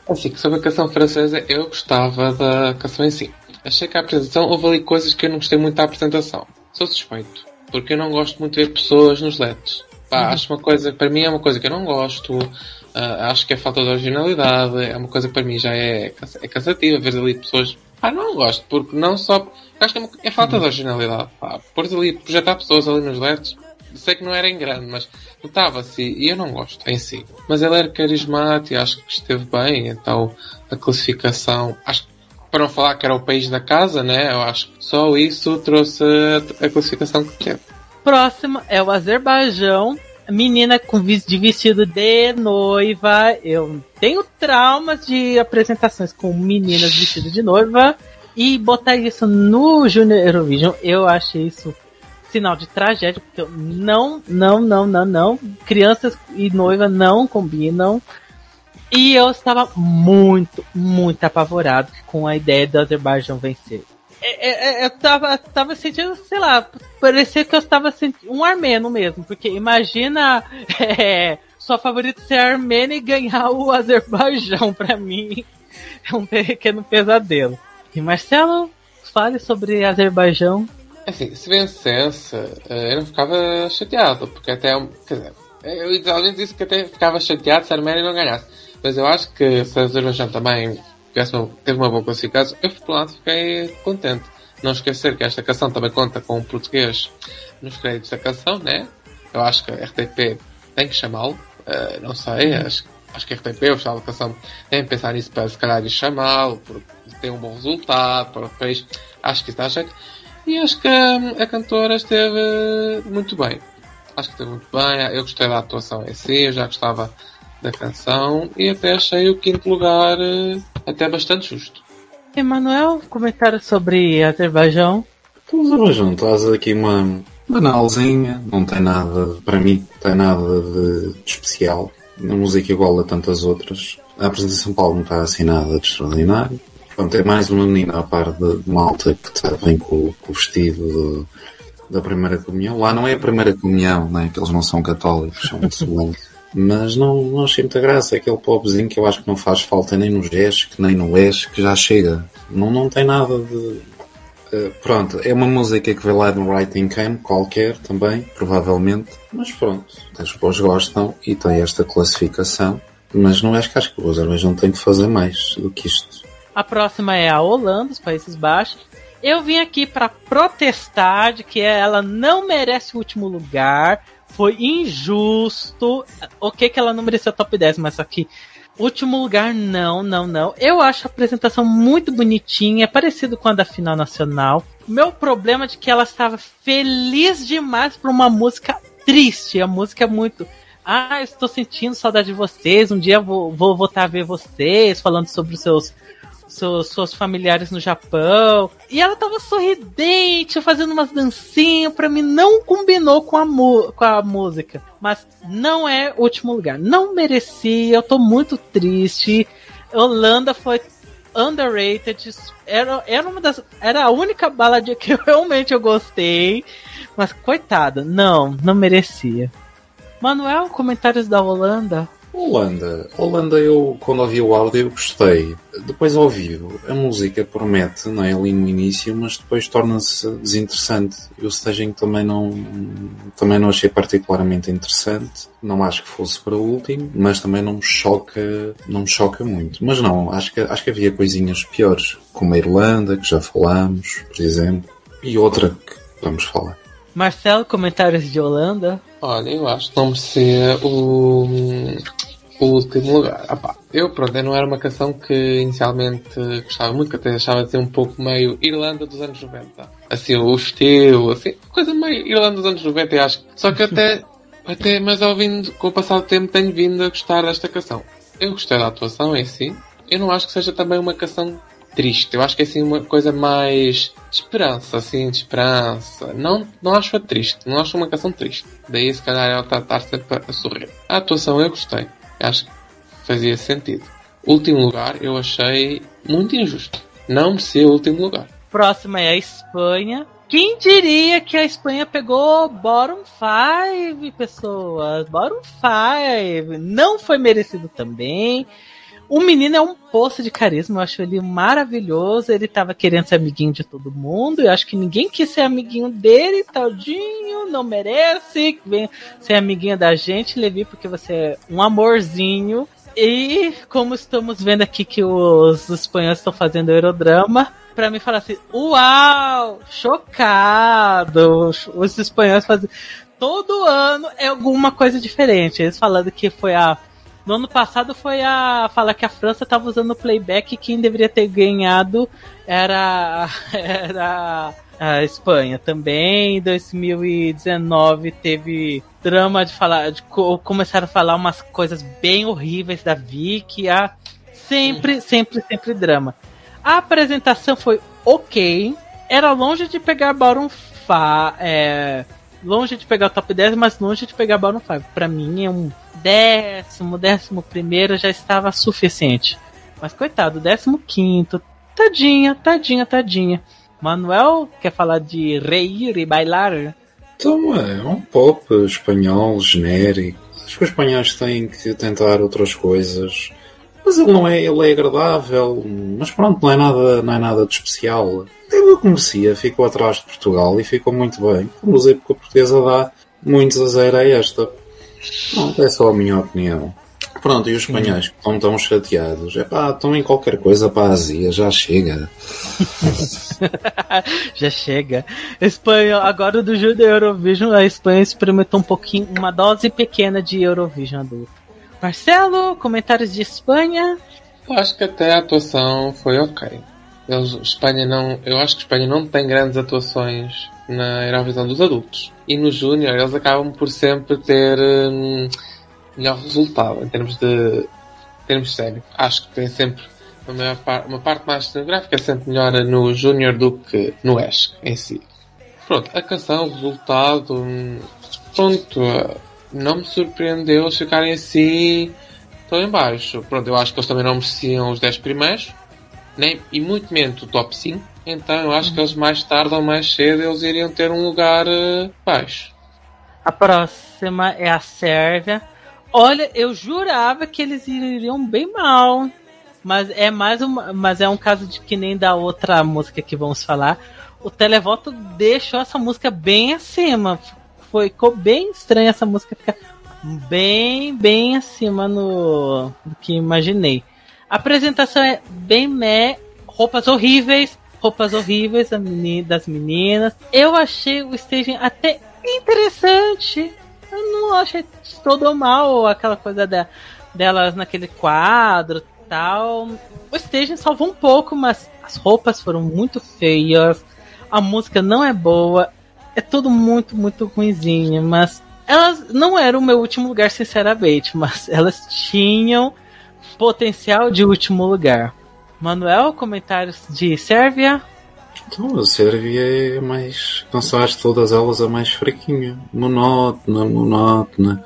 Speaker 2: Assim, sobre a canção francesa, eu gostava da canção em si. Achei que a apresentação, houve ali coisas que eu não gostei muito da apresentação. Sou suspeito, porque eu não gosto muito de ver pessoas nos LEDs. Pá, acho uma coisa, para mim é uma coisa que eu não gosto, ah, acho que é falta de originalidade, é uma coisa que para mim já é, é cansativa ver ali pessoas. Pá, não gosto, porque não só. Acho que é, uma- é falta de originalidade. Pá, pôr ali, projetar pessoas ali nos LEDs, sei que não era em grande, mas notava-se e eu não gosto em si. Mas ele era carismático, acho que esteve bem, então a classificação, acho que para não falar que era o país da casa, né? Eu acho que só isso trouxe a, classificação que teve.
Speaker 1: Próximo é o Azerbaijão. Menina com de vestido de noiva. Eu tenho traumas de apresentações com meninas vestidas de noiva. E botar isso no Junior Eurovision, eu achei isso sinal de tragédia, porque eu não, não, não, não, não. Crianças e noiva não combinam. E eu estava muito, muito apavorado com a ideia do Azerbaijão vencer. É, é, é, eu tava, tava sentindo, sei lá, parecia que eu estava sentindo um armeno mesmo, porque imagina é, sua favorita ser armênia e ganhar o Azerbaijão, pra mim é um pequeno pesadelo. E Marcelo, fale sobre Azerbaijão.
Speaker 2: Assim, se vencesse, eh, eu não ficava chateado, porque até. Quer dizer, eu literalmente disse que até ficava chateado se a Arménia não ganhasse. Mas eu acho que se a Azerbaijão também teve uma boa classificação, eu por lado fiquei contente. Não esquecer que esta canção também conta com o português nos créditos da canção, né? Eu acho que a RTP tem que chamá-lo. eh, não sei, acho, acho que a RTP, o Festival da Canção, tem que pensar nisso para se calhar chamá-lo, porque tem um bom resultado para o país. Acho que dá jeito. E acho que a cantora esteve muito bem. Acho que esteve muito bem. Eu gostei da atuação em si, eu já gostava da canção e até achei o quinto lugar eh, até bastante justo.
Speaker 1: Emanuel, comentário sobre Azerbaijão.
Speaker 3: Então, o Azerbaijão traz aqui uma banalzinha, não tem nada, para mim, não tem nada de, de especial. A música igual a tantas outras. A apresentação Paulo não está assim nada de extraordinário. Pronto, é mais uma menina a par de, de malta que tá, vem com, com o vestido do- da primeira comunhão. Lá não é a primeira comunhão, né? que eles não são católicos, são muçulmanos. Mas não, não achei muita graça. É aquele popzinho que eu acho que não faz falta nem no que nem no es, que já chega. Não, não tem nada de, Uh, pronto, é uma música que veio lá no Writing Camp, qualquer também, provavelmente. Mas pronto, as pessoas gostam e tem esta classificação. Mas não acho que acho que o Azerbaijão tem que fazer mais do que isto.
Speaker 1: A próxima é a Holanda, os Países Baixos. Eu vim aqui para protestar de que ela não merece o último lugar. Foi injusto. Ok que ela não merecia top 10, mas aqui último lugar não, não, não. Eu acho a apresentação muito bonitinha, é parecido com a da final nacional. Meu problema é de que ela estava feliz demais por uma música triste. A música é muito ah, estou sentindo saudade de vocês. Um dia vou, vou voltar a ver vocês, falando sobre os seus, seus, seus familiares no Japão. E ela tava sorridente, fazendo umas dancinhas. Pra mim, não combinou com a, com a música. Mas não é último lugar. Não merecia, eu tô muito triste. Holanda foi underrated. Era, era uma das. Era a única baladinha que eu, realmente eu gostei. Mas coitada, não, não merecia. Manuel, comentários da Holanda?
Speaker 3: Holanda. Holanda, eu, quando ouvi o áudio, eu gostei. Depois, ao vivo, a música promete, não é? Ali no início, mas depois torna-se desinteressante. E o staging também não, também não achei particularmente interessante. Não acho que fosse para o último, mas também não me choca, não me choca muito. Mas não, acho que, acho que havia coisinhas piores, como a Irlanda, que já falámos, por exemplo, e outra que vamos falar.
Speaker 1: Marcelo, comentários de Holanda?
Speaker 2: Olha, eu acho que não merecia o, o último lugar. Ah, pá, eu, pronto, eu não era uma canção que inicialmente gostava muito, que até achava de ser um pouco meio Irlanda dos anos 90. Assim, o estilo, assim, coisa meio Irlanda dos anos 90, eu acho. Só que até, até, mas ouvindo, com o passar do tempo, tenho vindo a gostar desta canção. Eu gostei da atuação em si. Eu não acho que seja também uma canção triste. Eu acho que é assim uma coisa mais de esperança, assim, de esperança. Não, não acho-a triste, não acho uma canção triste. Daí se calhar ela está estar sempre a sorrir. A atuação eu gostei. Acho que fazia sentido. Último lugar eu achei muito injusto. Não merecia o último lugar.
Speaker 1: Próxima é a Espanha. Quem diria que a Espanha pegou bottom 5, pessoas? Bottom 5. Não foi merecido também. O menino é um poço de carisma, eu acho ele maravilhoso. Ele tava querendo ser amiguinho de todo mundo. Eu acho que ninguém quis ser amiguinho dele, taldinho, não merece. Vem ser amiguinho da gente, Levi, porque você é um amorzinho. E como estamos vendo aqui que os espanhóis estão fazendo aerodrama, para mim falar assim, uau, chocado. Os espanhóis fazem todo ano é alguma coisa diferente. Eles falando que foi a no ano passado foi a falar que a França estava usando o playback e quem deveria ter ganhado era, era a Espanha também. Em 2019 teve drama de falar, de, começaram a falar umas coisas bem horríveis da Vicky. A, sempre, sempre, sempre drama. A apresentação foi ok. Era longe de pegar Baron é, longe de pegar o top 10, mas longe de pegar Baron 5. Pra mim é um décimo, décimo primeiro já estava suficiente. Mas coitado, décimo quinto, tadinha, tadinha, tadinha. Manuel quer falar de reír e bailar?
Speaker 3: Então é um pop espanhol genérico. Acho que os espanhóis têm que tentar outras coisas. Mas ele não é, ele é agradável, mas pronto, não é nada, não é nada de especial. Eu conhecia, ficou atrás de Portugal e ficou muito bem. A música portuguesa dá muitos a zero a esta. Pronto, é só a minha opinião. Pronto, e os espanhóis que estão tão chateados? É pá, estão em qualquer coisa para a Azia, já chega.
Speaker 1: já chega. Espanha, agora do Júlio da Eurovision, a Espanha experimentou um pouquinho, uma dose pequena de Eurovision adulto. Marcelo, comentários de Espanha?
Speaker 2: Eu acho que até a atuação foi ok. Eles, Espanha não, eu acho que Espanha não tem grandes atuações na Eurovisão dos adultos. E no Júnior eles acabam por sempre ter hum, melhor resultado em termos de termos sério. Acho que tem sempre uma, par, uma parte mais cenográfica é sempre melhor no Júnior do que no Ash em si. Pronto, a canção, o resultado, hum, pronto, não me surpreendeu eles ficarem assim tão em baixo. Pronto, eu acho que eles também não mereciam os 10 primeiros, nem, e muito menos o top 5. Então eu acho que eles mais tarde ou mais cedo eles iriam ter um lugar uh, baixo.
Speaker 1: A próxima é a Sérvia. Olha, eu jurava que eles iriam bem mal. Mas é mais uma, mas é um caso de que nem da outra música que vamos falar. O televoto deixou essa música bem acima. Foi, ficou bem estranha essa música ficar bem, bem acima no do que imaginei. A apresentação é bem meh, roupas horríveis, roupas horríveis das meninas. Eu achei o staging até interessante. Eu não achei todo mal aquela coisa da, delas naquele quadro tal. O staging salvou um pouco, mas as roupas foram muito feias. A música não é boa. É tudo muito, muito ruimzinho. Mas elas não eram o meu último lugar, sinceramente. Mas elas tinham potencial de último lugar. Manuel, comentários de Sérvia?
Speaker 3: Então, a Sérvia é mais. Cansaste todas elas a mais fraquinha. Monótona, monótona.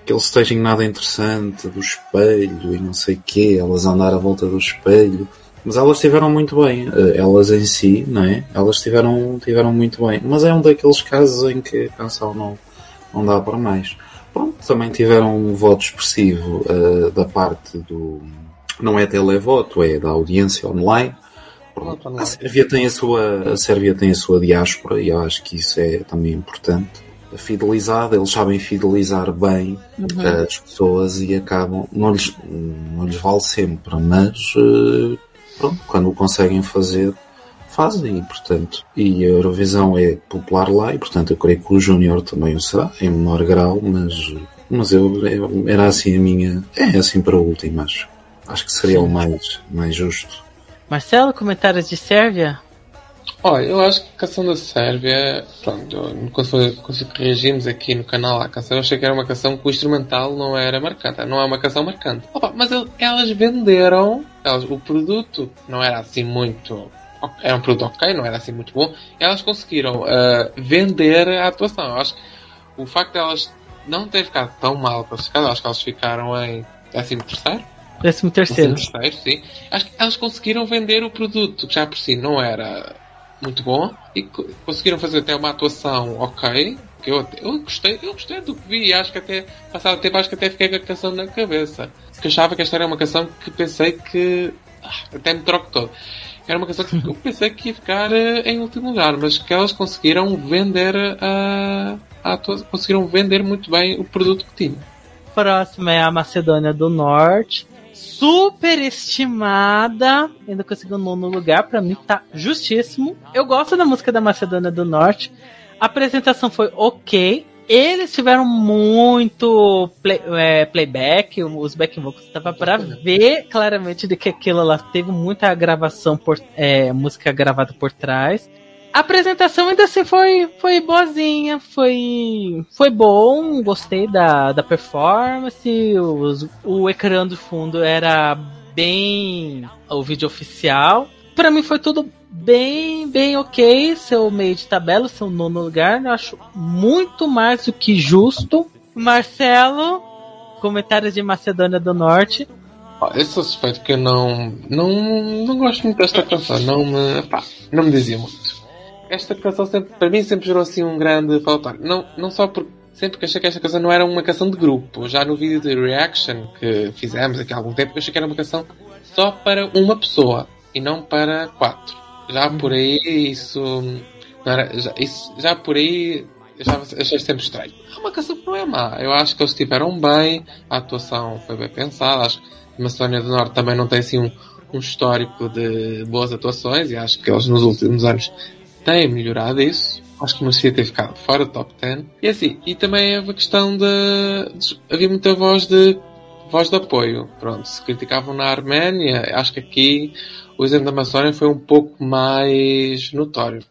Speaker 3: Aquele staging nada interessante do espelho e não sei o quê, elas andar à volta do espelho. Mas elas estiveram muito bem, eh, elas em si, não é? Elas estiveram, tiveram muito bem. Mas é um daqueles casos em que a canção não, não dá para mais. Pronto, também tiveram um voto expressivo uh, da parte do. Não é televoto, é da audiência online a Sérvia tem a sua, a Sérvia tem a sua diáspora e eu acho que isso é também importante. Fidelizada, eles sabem fidelizar bem uhum. as pessoas e acabam, não lhes, não lhes vale sempre, mas eh, pronto, quando o conseguem fazer, fazem, e portanto, e a Eurovisão é popular lá, e portanto eu creio que o Júnior também o será, em menor grau, mas, mas eu, era assim a minha, é assim para o último, acho. Acho que seria o mais, mais justo.
Speaker 1: Marcelo, comentários de Sérvia?
Speaker 2: Olha, eu acho que a canção da Sérvia, pronto, quando, reagimos aqui no canal à canção, eu achei que era uma canção que o instrumental não era marcante, não é uma canção marcante. Opa, mas elas venderam, elas, o produto não era assim muito. Era um produto ok, não era assim muito bom. Elas conseguiram uh, vender a atuação. Eu acho que o facto de elas não terem ficado tão mal classificadas, acho que elas ficaram em 13 terceiro.
Speaker 1: Décimo terceiro.
Speaker 2: Décimo terceiro, sim. Acho que elas conseguiram vender o produto, que já por si não era muito bom e conseguiram fazer até uma atuação ok. Que eu, eu gostei, eu gostei do que vi e acho que até passado tempo acho que até fiquei com a canção na cabeça. Porque achava que esta era uma canção que pensei que ah, até me troco todo. Era uma canção que eu pensei que ia ficar uh, em último lugar, mas que elas conseguiram vender uh, a conseguiram vender muito bem o produto que tinham.
Speaker 1: Próxima é a Macedônia do Norte super estimada. Ainda conseguiu um nono lugar, para mim tá justíssimo. Eu gosto da música da Macedônia do Norte. A apresentação foi ok. Eles tiveram muito play, é, playback, os back vocals estava para ver claramente de que aquilo lá teve muita gravação por é, música gravada por trás. A apresentação ainda assim foi, foi boazinha, foi, foi bom, gostei da, da performance, os, o ecrã do fundo era bem o vídeo oficial. Para mim foi tudo bem, bem ok, seu meio de tabela, seu nono lugar, eu acho muito mais do que justo. Marcelo, comentários de Macedônia do Norte.
Speaker 2: Eu sou suspeito que eu não, não, não gosto muito desta canção, não não me dizia muito esta canção sempre, para mim sempre gerou assim um grande falatório. Não, não só porque sempre que achei que esta canção não era uma canção de grupo. Já no vídeo de reaction que fizemos aqui há algum tempo, eu achei que era uma canção só para uma pessoa e não para quatro. Já por aí isso. Era, já, isso, já por aí achei sempre estranho. É uma canção que não é má. Eu acho que eles estiveram bem, a atuação foi bem pensada. Acho que a Macedónia do Norte também não tem assim um, um histórico de boas atuações e acho que eles nos últimos anos tem melhorado isso. Acho que merecia ter ficado fora do top 10. E assim, e também é uma questão de, de, Havia muita voz de. voz de apoio. Pronto, se criticavam na Arménia, acho que aqui o exemplo da Macedónia foi um pouco mais notório.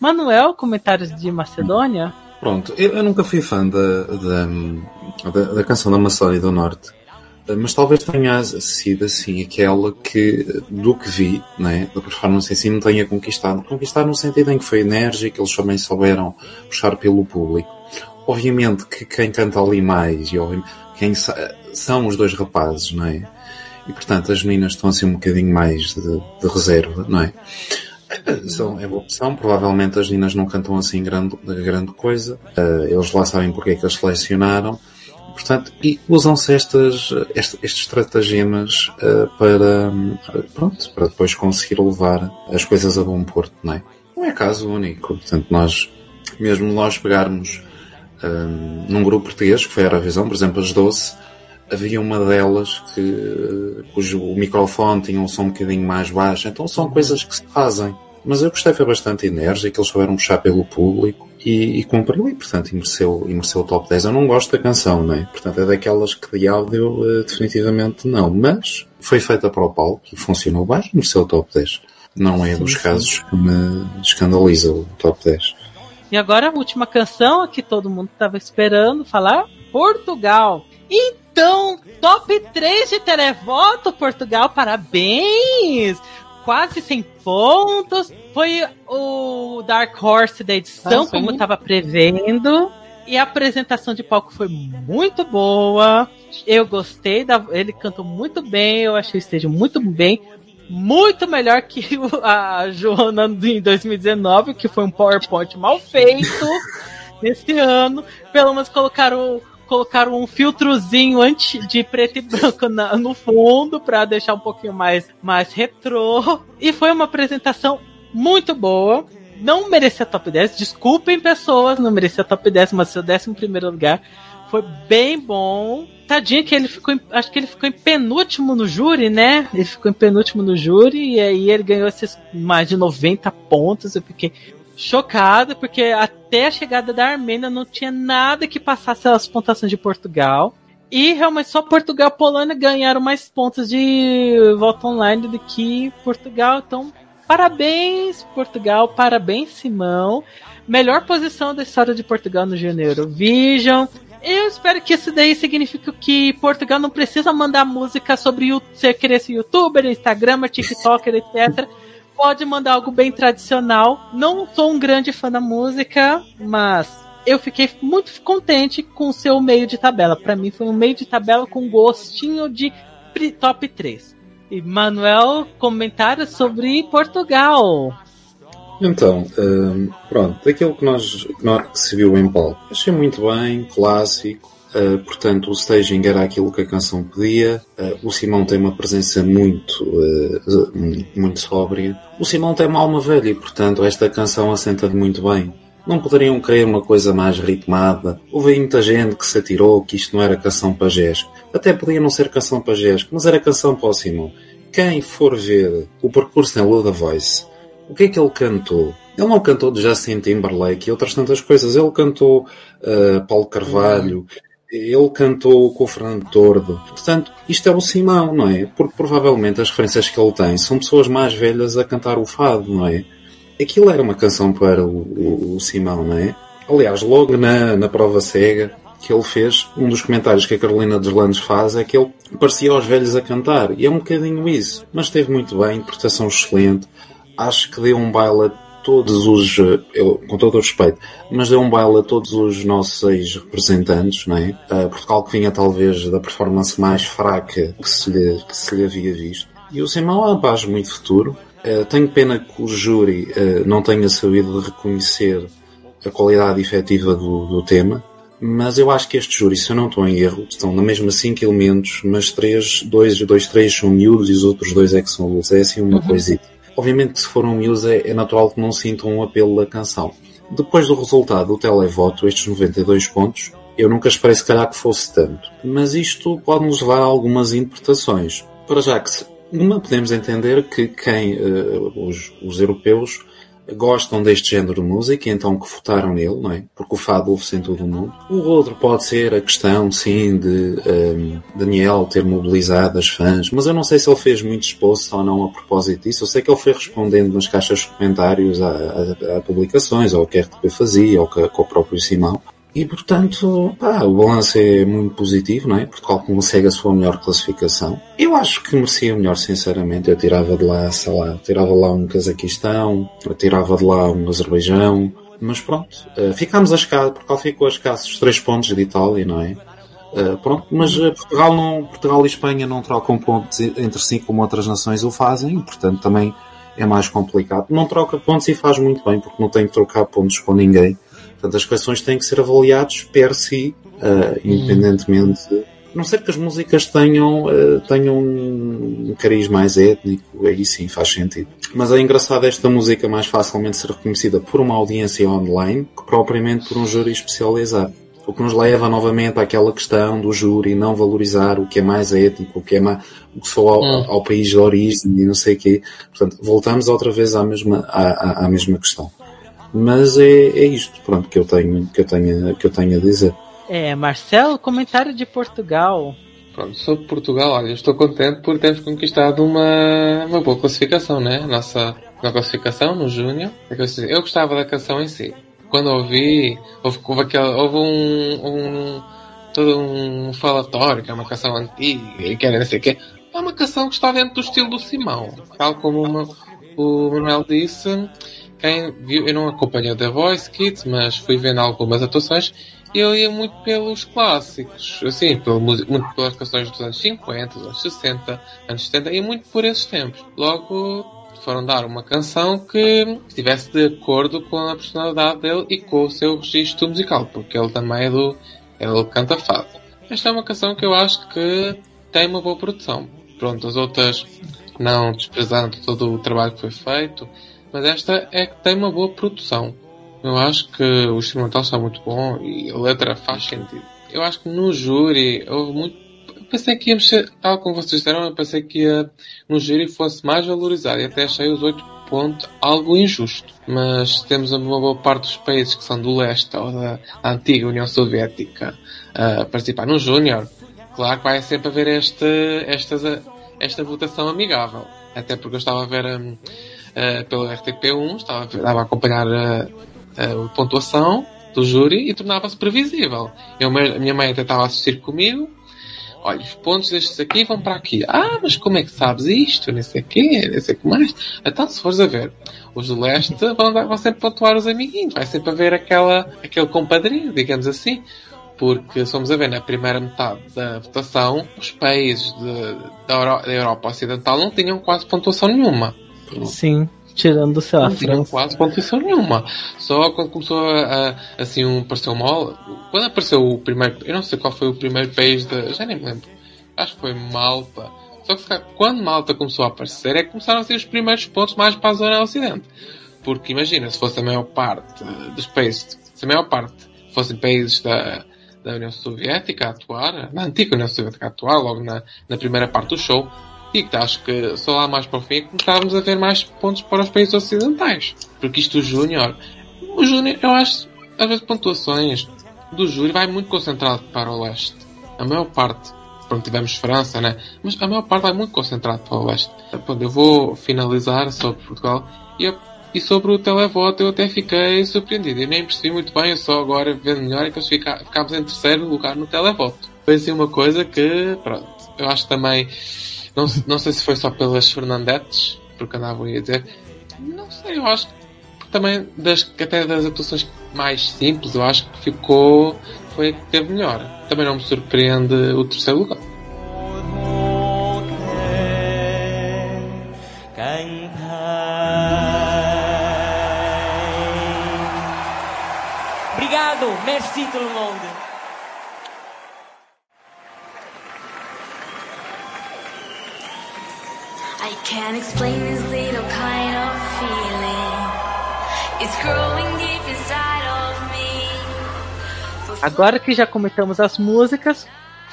Speaker 1: Manuel, comentários de Macedônia?
Speaker 3: Pronto, eu, eu nunca fui fã da, da, da, da canção da Macedónia do Norte mas talvez tenha sido assim aquela que, do que vi, né, da performance em si, me tenha conquistado. Conquistado no sentido em que foi enérgico, eles também souberam puxar pelo público. Obviamente que quem canta ali mais, e quem são os dois rapazes, não é? E portanto as meninas estão assim um bocadinho mais de, de reserva, não é? São, é boa opção, provavelmente as meninas não cantam assim grande, grande coisa. Uh, eles lá sabem porque é que as selecionaram Portanto, e usam-se estas, estes, estratagemas uh, para, pronto, para depois conseguir levar as coisas a bom porto, não é? Não é caso único. Portanto, nós, mesmo nós pegarmos um, num grupo português, que foi a Eurovisão, por exemplo, as Doce, havia uma delas que, cujo microfone tinha um som um bocadinho mais baixo, então são coisas que se fazem. Mas eu gostei, foi bastante enérgico, eles souberam puxar pelo público e, e cumpriu e, portanto, mereceu, e mereceu o top 10. Eu não gosto da canção, né? Portanto, é daquelas que de áudio uh, definitivamente não, mas foi feita para o palco e funcionou bem e mereceu o top 10. Não é sim, dos sim. casos que me escandaliza o top 10.
Speaker 1: E agora a última canção que todo mundo estava esperando falar: Portugal. Então, top 3 de televoto, Portugal, parabéns! quase 100 pontos. Foi o Dark Horse da edição, ah, como estava prevendo. E a apresentação de palco foi muito boa. Eu gostei da. Ele cantou muito bem. Eu achei o esteja muito bem. Muito melhor que a Joana em 2019, que foi um PowerPoint mal feito. nesse ano. Pelo menos colocaram colocaram um filtrozinho anti, de preto e branco na, no fundo para deixar um pouquinho mais, mais retrô. E foi uma apresentação muito boa. Não merecia top 10. Desculpem, pessoas, não merecia top 10, mas seu 11 primeiro lugar. Foi bem bom. Tadinho que ele ficou, em, acho que ele ficou em penúltimo no júri, né? Ele ficou em penúltimo no júri e aí ele ganhou esses mais de 90 pontos. Eu fiquei chocado porque até a chegada da Armênia não tinha nada que passasse as pontuações de Portugal. E realmente só Portugal e Polônia ganharam mais pontos de volta online do que Portugal. Então, parabéns, Portugal, parabéns, Simão. Melhor posição da história de Portugal no Janeiro Vision. Eu espero que isso daí signifique que Portugal não precisa mandar música sobre você querer ser youtuber, Instagram, TikToker, etc. Pode mandar algo bem tradicional. Não sou um grande fã da música, mas eu fiquei muito contente com o seu meio de tabela. Para mim foi um meio de tabela com gostinho de top 3. E Manuel, comentários sobre Portugal.
Speaker 3: Então, um, pronto, daquilo que nós, que nós que se viu em palco, achei muito bem, clássico. Uh, portanto, o staging era aquilo que a canção pedia. Uh, o Simão tem uma presença muito, uh, muito sóbria. O Simão tem uma alma velha e, portanto, esta canção assenta muito bem. Não poderiam querer uma coisa mais ritmada. Houve muita gente que se atirou que isto não era canção pajésco. Até podia não ser canção pajésco, mas era canção para o Simão. Quem for ver o percurso em Luda Voice o que é que ele cantou? Ele não cantou de Justin Timberlake e outras tantas coisas. Ele cantou uh, Paulo Carvalho, ele cantou com o Fernando Tordo. Portanto, isto é o Simão, não é? Porque provavelmente as referências que ele tem são pessoas mais velhas a cantar o fado, não é? Aquilo era uma canção para o, o, o Simão, não é? Aliás, logo na, na prova cega que ele fez, um dos comentários que a Carolina dos Landes faz é que ele parecia aos velhos a cantar. E é um bocadinho isso. Mas esteve muito bem, interpretação excelente acho que deu um baile a todos os, eu, com todo o respeito, mas deu um baile a todos os nossos representantes, não é? Uh, Portugal que vinha talvez da performance mais fraca que se lhe, que se lhe havia visto. E o Simão é um rapaz muito futuro. Uh, tenho pena que o júri uh, não tenha sabido reconhecer a qualidade efetiva do, do tema, mas eu acho que este júri, se eu não estou em erro, estão na mesma cinco elementos, mas três, dois, dois, três são miúdos e os outros dois é que são adultos. É assim uma uhum. coisita. Obviamente que se for um miúdos é, é natural que não sintam um apelo da canção. Depois do resultado do televoto, estes 92 pontos, eu nunca esperei se calhar que fosse tanto. Mas isto pode nos levar a algumas interpretações. Para já que uma podemos entender que quem uh, os, os europeus gostam deste género de música e então que votaram nele, não é? Porque o fado ouve-se em todo o mundo. O outro pode ser a questão, sim, de um, ehm, Daniel ter mobilizado as fãs, mas eu não sei se ele fez muito exposto ou não a propósito disso. Eu sei que ele foi respondendo nas caixas de comentários a, a, a publicações, ou o que a RTP fazia, ou com o próprio Simão. E, portanto, pá, o balanço é muito positivo, não é? Portugal consegue a sua melhor classificação. Eu acho que merecia melhor, sinceramente. Eu tirava de lá, sei lá, tirava lá um Cazaquistão, tirava de lá um Azerbaijão. Mas pronto, uh, ficámos a escasso, Portugal ficou a escassos três pontos de Itália, não é? Uh, pronto, mas uh, Portugal, não, Portugal e Espanha não trocam pontos entre si como outras nações o fazem, portanto também é mais complicado. Não troca pontos e faz muito bem, porque não tem que trocar pontos com ninguém. Portanto, as coleções têm que ser avaliadas per si, uh, independentemente. Não sei que as músicas tenham, uh, tenham um cariz mais étnico, aí sim faz sentido. Mas é engraçado esta música mais facilmente ser reconhecida por uma audiência online que propriamente por um júri especializado. O que nos leva novamente àquela questão do júri não valorizar o que é mais étnico, o que é mais, o que só ao, hum. ao país de origem e não sei o quê. Portanto, voltamos outra vez à mesma, à, à, à mesma questão. Mas é, é isto, pronto, que eu tenho, que eu tenho, que eu tenho a dizer.
Speaker 1: É, Marcelo, comentário de Portugal.
Speaker 2: Pronto, sobre Portugal, olha, estou contente por termos conquistado uma, uma boa classificação, né? Nossa na classificação, no Júnior. É eu gostava da canção em si. Quando ouvi, houve, houve, aquela, houve um, um, todo um falatório, que é uma canção antiga e que era não sei o quê. É uma canção que está dentro do estilo do Simão. Tal como uma, o Manuel disse, quem viu, eu não acompanhei The Voice Kids, mas fui vendo algumas atuações e eu ia muito pelos clássicos, assim, pelo, muito pelas canções dos anos 50, dos anos 60, anos 70 e muito por esses tempos. Logo foram dar uma canção que estivesse de acordo com a personalidade dele e com o seu registro musical, porque ele também é do. ele canta fado. Esta é uma canção que eu acho que tem uma boa produção. Pronto, as outras, não desprezando todo o trabalho que foi feito, mas esta é que tem uma boa produção. Eu acho que o instrumental está muito bom e a letra faz sentido. eu acho que no júri houve muito. Pensei que íamos ser, tal como vocês disseram, eu pensei que ia, no júri fosse mais valorizado e até achei os 8 pontos algo injusto. Mas temos uma boa parte dos países que são do leste ou da, antiga União Soviética a participar no Júnior. Claro que vai sempre haver este, esta, esta votação amigável. Até porque eu estava a ver um, uh, pelo RTP1, estava, estava a acompanhar a, a pontuação do júri e tornava-se previsível. Eu, a minha mãe até estava a assistir comigo. Olha, os pontos destes aqui vão para aqui. Ah, mas como é que sabes isto? Nem sei o quê, nem sei o que mais. Então, se fores a ver, os do leste vão, vão sempre pontuar os amiguinhos. Vai sempre haver aquela, aquele compadrinho, digamos assim. Porque, se vamos a ver, na primeira metade da votação, os países de, da, Euro, da Europa Ocidental não tinham quase pontuação nenhuma.
Speaker 1: Sim. Tirando, sei lá,
Speaker 2: não tinham quase pontuação nenhuma. Só quando começou a, a assim, um, apareceu uma Quando apareceu o primeiro. Eu não sei qual foi o primeiro país da. Já nem me lembro. Acho que foi Malta. Só que quando Malta começou a aparecer, é que começaram a ser os primeiros pontos mais para a zona ocidente. Porque imagina, se fosse a maior parte dos países. Se a maior parte fossem países da, da União Soviética a atuar, na antiga União Soviética a atuar, logo na, na primeira parte do show, e acho que só lá mais para o fim é começávamos a ver mais pontos para os países ocidentais. Porque isto o Júnior, o Júnior, eu acho, às vezes pontuações do júri vai muito concentrado para o leste. A maior parte, pronto, tivemos França, né? Mas a maior parte vai muito concentrado para o leste. Pronto, eu vou finalizar sobre Portugal e, eu, e sobre o televoto eu até fiquei surpreendido. Eu nem percebi muito bem, eu só agora vendo melhor é que fica, ficámos em terceiro lugar no televoto. Foi assim uma coisa que, pronto, eu acho também não, não sei se foi só pelas Fernandetes, porque andavam a dizer. Não sei, eu acho que também das, até das atuações mais simples, eu acho que ficou. Foi a que teve melhor. Também não me surpreende o terceiro lugar.
Speaker 4: Obrigado, merci tout le I can't explain this little kind of feeling. It's growing deep inside of me.
Speaker 1: Agora que já comentamos as músicas,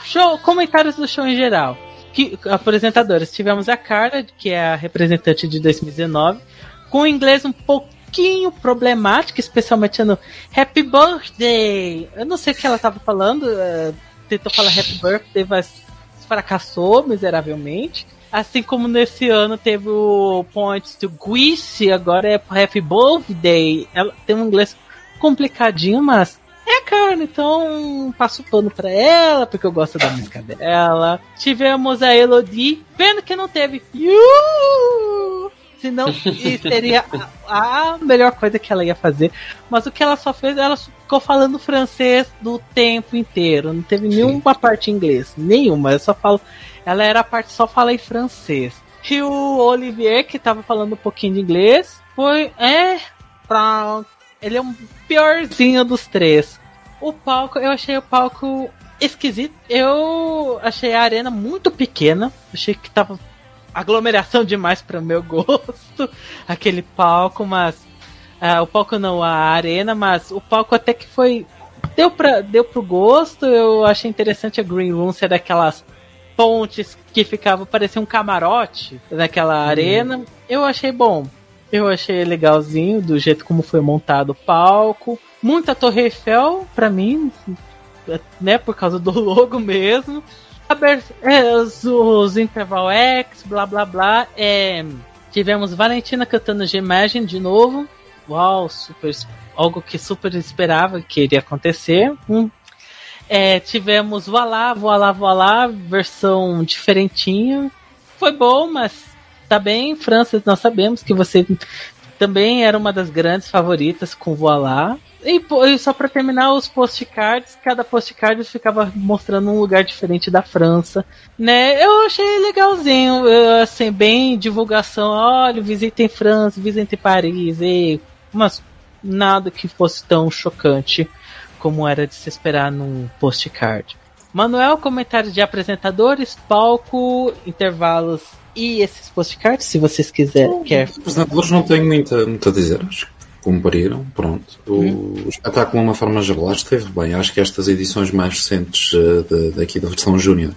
Speaker 1: show, comentários do show em geral. Que, apresentadores, tivemos a Carla, que é a representante de 2019, com o inglês um pouquinho problemático, especialmente no Happy Birthday. Eu não sei o que ela estava falando, uh, tentou falar Happy Birthday, mas fracassou miseravelmente. Assim como nesse ano teve o Points to Grease, agora é Happy Birthday. Ela tem um inglês complicadinho, mas é a carne, então passo o pano pra ela, porque eu gosto da música dela. Tivemos a Elodie, vendo que não teve. Yuuu! Senão seria a, a, melhor coisa que ela ia fazer. Mas o que ela só fez, ela ficou falando francês do tempo inteiro. Não teve nenhuma parte em inglês. Nenhuma. Eu só falo ela era a parte só fala em francês. E o Olivier, que tava falando um pouquinho de inglês, foi. É. Pra, ele é um piorzinho dos três. O palco, eu achei o palco esquisito. Eu achei a arena muito pequena. Achei que tava aglomeração demais para meu gosto. Aquele palco, mas. Uh, o palco não, a arena, mas o palco até que foi. Deu, pra, deu pro gosto. Eu achei interessante a Green Room ser daquelas pontes que ficavam, parecia um camarote naquela hum. arena. Eu achei bom. Eu achei legalzinho do jeito como foi montado o palco. Muita Torre Eiffel, pra mim, né, por causa do logo mesmo. É, os, os Interval X, blá blá blá. É, tivemos Valentina cantando G-Imagine de novo. Uau, super, algo que super esperava que iria acontecer. Um é, tivemos Voilá, Voilá, Voilá, versão diferentinha. Foi bom, mas tá bem. França, nós sabemos que você também era uma das grandes favoritas com Voilá. E, e só para terminar, os postcards, cada postcard ficava mostrando um lugar diferente da França, né? Eu achei legalzinho, assim, bem divulgação. Olha, visitem França, visitem Paris, e, mas nada que fosse tão chocante como era de se esperar num postcard. Manuel, comentários de apresentadores, palco, intervalos e esses postcards, se vocês quiserem. Quer...
Speaker 3: Apresentadores não tenho muito, muito a dizer. Acho cumpriram, pronto. O espetáculo, de uma forma geral, que esteve bem. Acho que estas edições mais recentes uh, de- daqui da versão Júnior,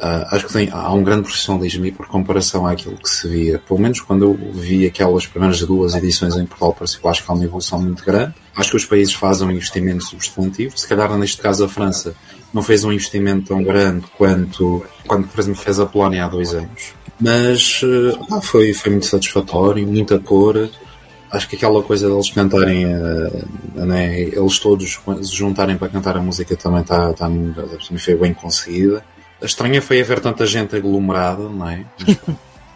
Speaker 3: uh, acho que tem, há um grande profissionalismo e por comparação àquilo que se via, pelo menos quando eu vi aquelas primeiras duas edições em Portugal, pareceu, acho que há uma evolução muito grande. Acho que os países fazem um investimento substantivo. Se calhar, neste caso, a França não fez um investimento tão grande quanto, quando, por exemplo, fez a Polónia há dois anos. Mas uh, ah, foi, foi muito satisfatório, muita cor. Acho que aquela coisa deles cantarem, eh, né, eles todos se juntarem para cantar a música também está tá, foi bem conseguida. A estranha foi haver tanta gente aglomerada, não é?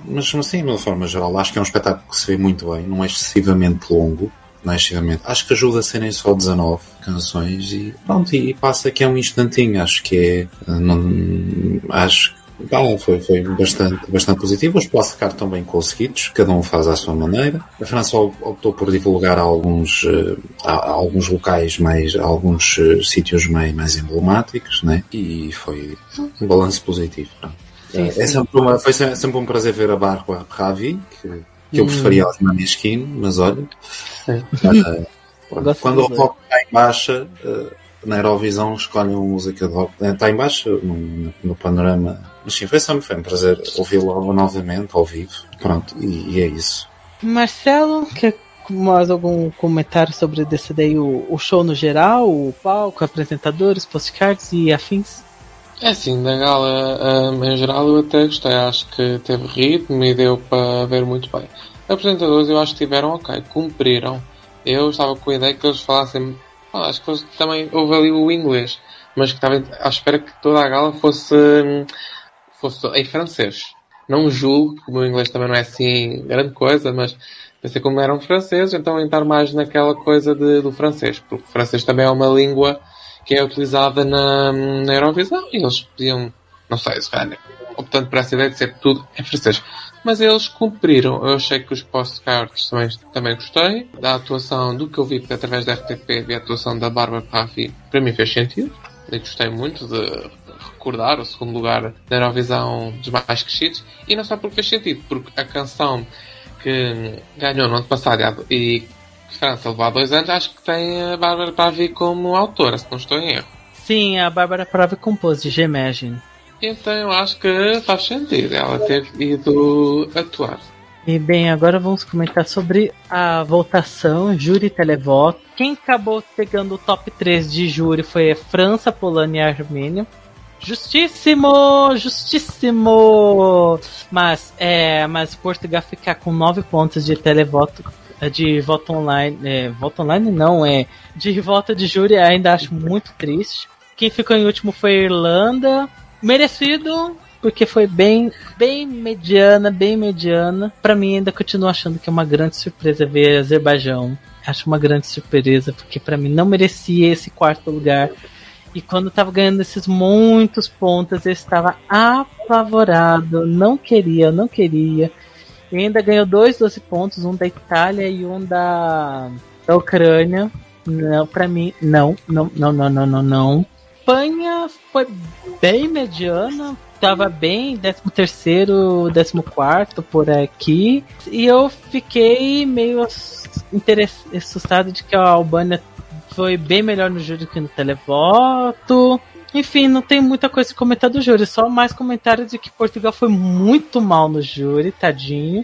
Speaker 3: Mas, assim, de uma forma geral, acho que é um espetáculo que se vê muito bem, não é excessivamente longo, não é excessivamente. Acho que ajuda a serem só 19 canções e pronto, e passa que é um instantinho, acho que é. Não, acho que Pá, foi, foi bastante, bastante positivo. Os placar também conseguidos, cada um faz à sua maneira. A França op- optou por divulgar alguns, eh, a- alguns locais mais, alguns eh, sítios mais, mais emblemáticos, né? E foi um balanço positivo.
Speaker 1: Sim,
Speaker 3: É
Speaker 1: sim.
Speaker 3: sempre, uma, foi sempre, um prazer ver a Bárbara Ravi, que, que eu preferia aos Maneskin, mas olha.
Speaker 1: Gosto
Speaker 3: quando o rock está em baixa, eh, na Eurovisão escolhem uma música de rock. Está em baixa no, no panorama. Mas sim, foi sempre foi um prazer ouvi-lo novamente, ao vivo. Pronto, e, e é isso.
Speaker 1: Marcelo, quer mais algum comentário sobre desse daí, o, o show no geral, o palco, apresentadores, postcards e afins?
Speaker 2: É assim, da gala hum, em geral eu até gostei, acho que teve ritmo e deu para ver muito bem. Apresentadores eu acho que tiveram ok, cumpriram. Eu estava com a ideia que eles falassem, ah, acho que eles também houve ali o inglês, mas que estava à espera que toda a gala fosse, hum, fosse em francês. Não julgo, que o meu inglês também não é assim grande coisa, mas pensei como eram franceses, então entrar mais naquela coisa de, do francês, porque o francês também é uma língua que é utilizada na, na Eurovisão e eles podiam, não sei, se optando por essa ideia de ser tudo em francês. Mas eles cumpriram. Eu achei que os postcards também, também gostei. Da atuação do que eu vi através da RTP, vi a atuação da Bárbara Paffi, para mim fez sentido. E gostei muito de recordar o segundo lugar da Eurovisão dos mais crescidos. E não só porque fez sentido, porque a canção que ganhou no ano passado e que França levou há dois anos, acho que tem a Bárbara Pavie como autora, se não estou em erro.
Speaker 1: Sim, a Bárbara Prava compôs de G-Imagine.
Speaker 2: Então eu acho que faz sentido ela ter ido atuar.
Speaker 1: E bem, agora vamos comentar sobre a votação, júri e televoto. Quem acabou pegando o top 3 de júri foi a França, Polônia e Armênia. Justíssimo! Justíssimo! Mas, é, mas Portugal ficar com 9 pontos de televoto, de voto online. É, voto online não, é. De voto de júri ainda acho muito triste. Quem ficou em último foi a Irlanda. Merecido, porque foi bem, bem mediana, bem mediana. Pra mim ainda continuo achando que é uma grande surpresa ver Azerbaijão. Acho uma grande surpresa, porque pra mim não merecia esse quarto lugar. E quando tava ganhando esses muitos pontos, eu estava apavorado. Não queria, não queria. E ainda ganhou dois 12 pontos, um da Itália e um da, da Ucrânia. Não, pra mim, não, não, não, não, não, não. Espanha foi bem mediana, tava bem, 13 terceiro, 14 por aqui. E eu fiquei meio assustado de que a Albânia foi bem melhor no júri que no televoto. Enfim, não tem muita coisa a comentar do júri, só mais comentários de que Portugal foi muito mal no júri, tadinho.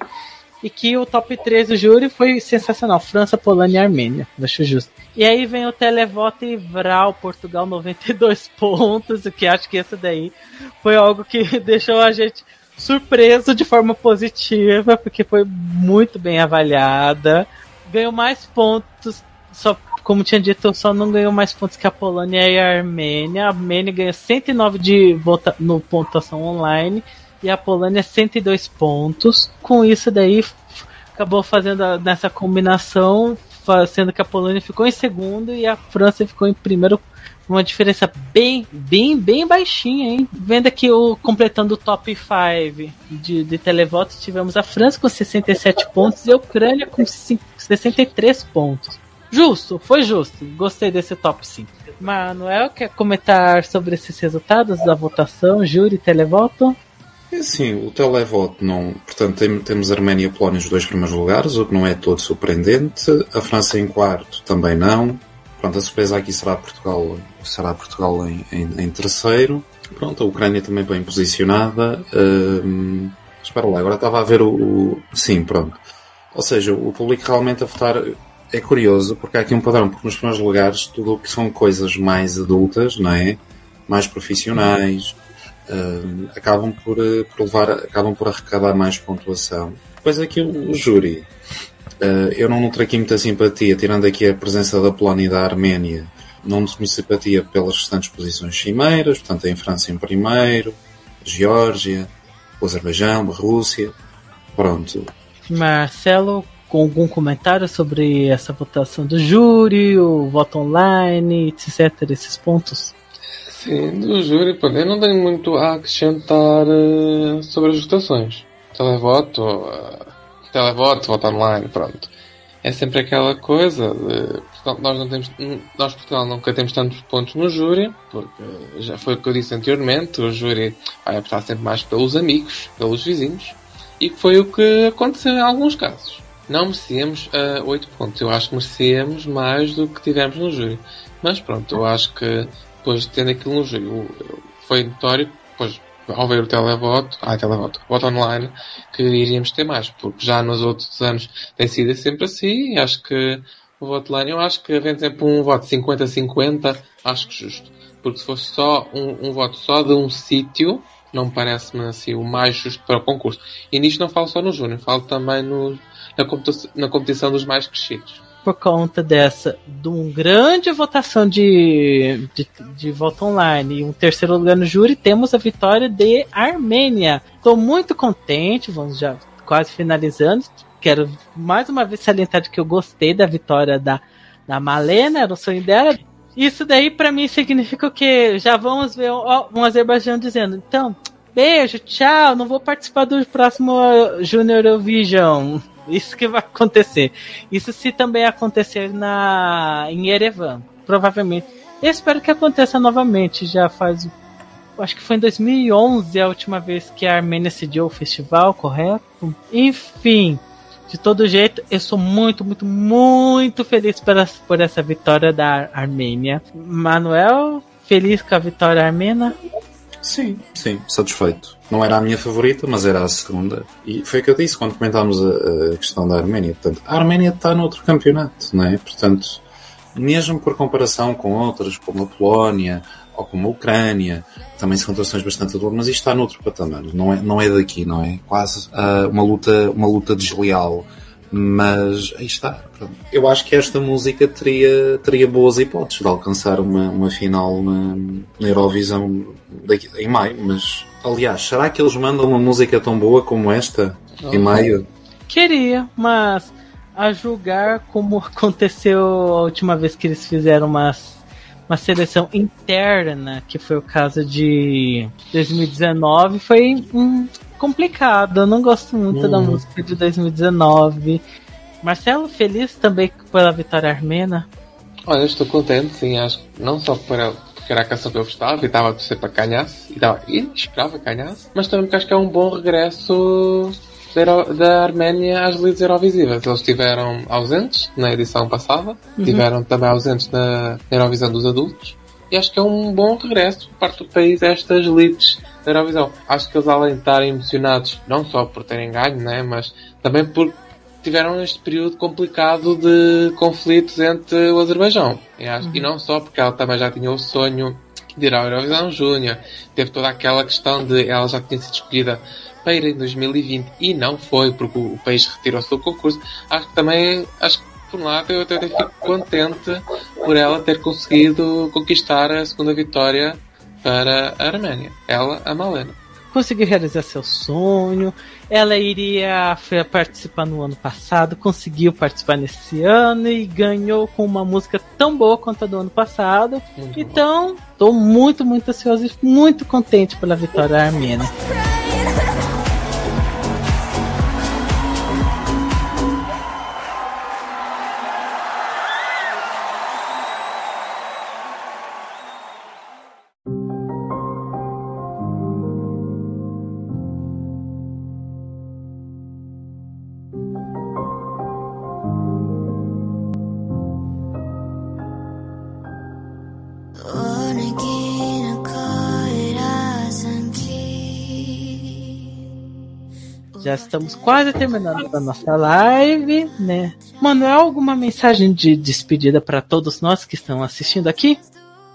Speaker 1: E que o top 3 do júri foi sensacional. França, Polônia e Armênia. Acho justo. E aí vem o televoto e Vral, Portugal 92 pontos. O que acho que esse daí foi algo que deixou a gente surpreso de forma positiva, porque foi muito bem avaliada. Ganhou mais pontos, só como tinha dito, só não ganhou mais pontos que a Polônia e a Armênia. A Armênia ganhou 109 de vota no pontuação online e a Polônia 102 pontos. Com isso daí acabou fazendo a- nessa combinação, sendo que a Polônia ficou em segundo e a França ficou em primeiro. Uma diferença bem, bem, bem baixinha, hein? Vendo aqui o completando o top 5 de, de televotos, tivemos a França com 67 pontos e a Ucrânia com cin- 63 pontos. Justo, foi justo. Gostei desse top 5. Manuel, quer comentar sobre esses resultados da votação, júri e televoto?
Speaker 3: É assim, o televoto não. Portanto, tem- temos Arménia e Polónia nos dois primeiros lugares, o que não é todo surpreendente. A França em quarto também não. Pronto, a surpresa aqui será Portugal, será Portugal em, em- em terceiro. Pronto, a Ucrânia também bem posicionada. Hum, espera lá, agora estava a ver o, o- Sim, pronto. Ou seja, o público realmente a votar é curioso, porque há aqui um padrão, porque nos primeiros lugares tudo o que são coisas mais adultas, não é? Mais profissionais, hum, acabam por, eh, por levar, acabam por arrecadar mais pontuação. Depois aqui o, o júri. Eh, eu não nutro aqui muita simpatia, tirando aqui a presença da Polónia e da Arménia. Não nutro simpatia pelas restantes posições cimeiras, portanto, em França em primeiro, Geórgia, o Azerbaijão, a Rússia. Pronto.
Speaker 1: Marcelo, com algum comentário sobre essa votação do júri, o voto online, etc. Esses pontos?
Speaker 2: Sim, do júri, eu não tenho muito a acrescentar eh, sobre as votações. Televoto, eh, televoto, voto online, pronto. É sempre aquela coisa de, nós não temos, nós Portugal nunca temos tantos pontos no júri, porque já foi o que eu disse anteriormente, o júri vai apostar sempre mais pelos amigos, pelos vizinhos, e foi o que aconteceu em alguns casos. Não merecíamos uh, 8 pontos, eu acho que merecíamos mais do que tivemos no júri. Mas pronto, eu acho que depois de tendo aquilo no júri, foi notório, depois ao ver o televoto, ah, televoto, voto online, que iríamos ter mais, porque já nos outros anos tem sido sempre assim, e acho que o voto online, eu acho que havendo sempre um voto 50-50, acho que justo. Porque se fosse só um, um voto só de um sítio, não me parece-me assim o mais justo para o concurso. E nisto não falo só no Júnior, falo também no, na, competição, na competição dos mais crescidos.
Speaker 1: Por conta dessa, de uma grande votação de, de, de voto online e um terceiro lugar no júri, temos a vitória de Armênia. Estou muito contente, vamos já quase finalizando. Quero mais uma vez salientar de que eu gostei da vitória da, da Malena, era o sonho dela. Isso daí para mim significa o que já vamos ver ó, um Azerbaijão dizendo, então, beijo, tchau, não vou participar do próximo uh, Junior Eurovision. Isso que vai acontecer. Isso se também acontecer na em Erevan, provavelmente. Eu espero que aconteça novamente. Já faz, acho que foi em 2011 a última vez que a Armênia cediu o festival, correto? Enfim, de todo jeito, eu sou muito, muito, muito feliz por essa, por essa vitória da Armênia. Manuel, feliz com a vitória armena?
Speaker 3: Sim, sim, satisfeito. Não era a minha favorita, mas era a segunda. E foi o que eu disse quando comentámos a, a questão da Arménia. Portanto, a Arménia está noutro campeonato, não é? Portanto, mesmo por comparação com outras, como a Polónia ou como a Ucrânia, também são situações bastante duras, mas isto está noutro patamar. Não é, não é daqui, não é? Quase uh, uma, luta, uma luta desleal. Mas aí está. Pronto. Eu acho que esta música teria, teria boas hipóteses de alcançar uma, uma final na, na Eurovisão daqui, em maio. Mas, aliás, será que eles mandam uma música tão boa como esta em maio?
Speaker 1: Queria, mas a julgar como aconteceu a última vez que eles fizeram uma, uma seleção interna, que foi o caso de 2019, foi um, complicado. Eu não gosto muito da música de 2019. Marcelo, feliz também pela vitória armena?
Speaker 2: Olha, estou contente, sim, acho que não só por ela, porque era a canção que eu gostava e estava a torcer para ganhasse, e, estava, e esperava ganhasse, mas também porque acho que é um bom regresso da, Arménia às lides Eurovisivas. Eles estiveram ausentes na edição passada, uhum. tiveram também ausentes na Eurovisão dos adultos, e acho que é um bom regresso por parte do país a estas lides da Eurovisão. Acho que eles, além de estarem emocionados, não só por terem ganho, né, mas também por tiveram este período complicado de conflitos entre o Azerbaijão. E, acho, uhum. e não só porque ela também já tinha o sonho de ir à Eurovisão Júnior, teve toda aquela questão de ela já tinha sido escolhida para ir em 2020 e não foi porque o, o país retirou-se do concurso. Acho que também, acho que por um lado eu até fico contente por ela ter conseguido conquistar a segunda vitória para a Arménia. Ela, a Malena.
Speaker 1: Conseguiu realizar seu sonho. Ela iria participar no ano passado, conseguiu participar nesse ano e ganhou com uma música tão boa quanto a do ano passado. Muito então, estou muito, muito ansioso e muito contente pela vitória armênia. Já estamos quase terminando a nossa live, né? Manuel, alguma mensagem de despedida para todos nós que estão assistindo aqui?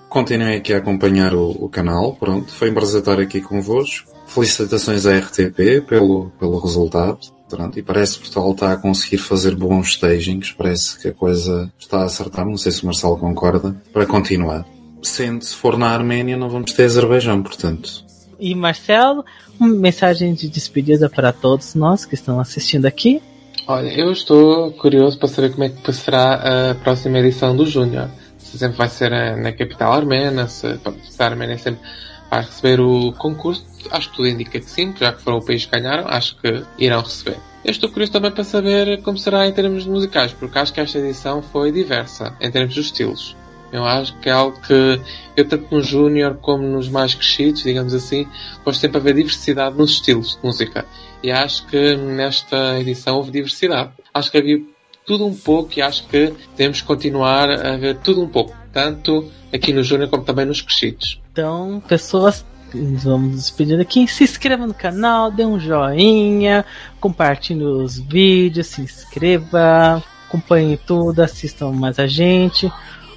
Speaker 3: Continuem aqui a acompanhar o, o canal, pronto. Foi um prazer estar aqui convosco. Felicitações à RTP pelo, pelo resultado. Pronto, e parece que Portugal está a conseguir fazer bons stagings. Parece que a coisa está a acertar. Não sei se o Marcelo concorda. Para continuar. Sendo, se for na Arménia, não vamos ter Azerbaijão, portanto.
Speaker 1: E Marcelo, uma mensagem de despedida para todos nós que estão assistindo aqui.
Speaker 2: Olha, eu estou curioso para saber como é que será a próxima edição do Júnior. Se sempre vai ser eh, na capital armena, se, a Arménia sempre vai receber o concurso. Acho que tudo indica que sim, já que foram o país que ganharam, acho que irão receber. Eu estou curioso também para saber como será em termos musicais, porque acho que esta edição foi diversa em termos dos estilos. Eu acho que é algo que eu, tanto no Júnior como nos mais crescidos, digamos assim, gosto sempre haver diversidade nos estilos de música. E acho que nesta edição houve diversidade. Acho que havia tudo um pouco e acho que temos que continuar a ver tudo um pouco, tanto aqui no Júnior como também nos crescidos.
Speaker 1: Então, pessoas, vamos despedir aqui. Se inscreva no canal, dê um joinha, compartilhe os vídeos, se inscreva, acompanhe tudo, assistam mais a gente.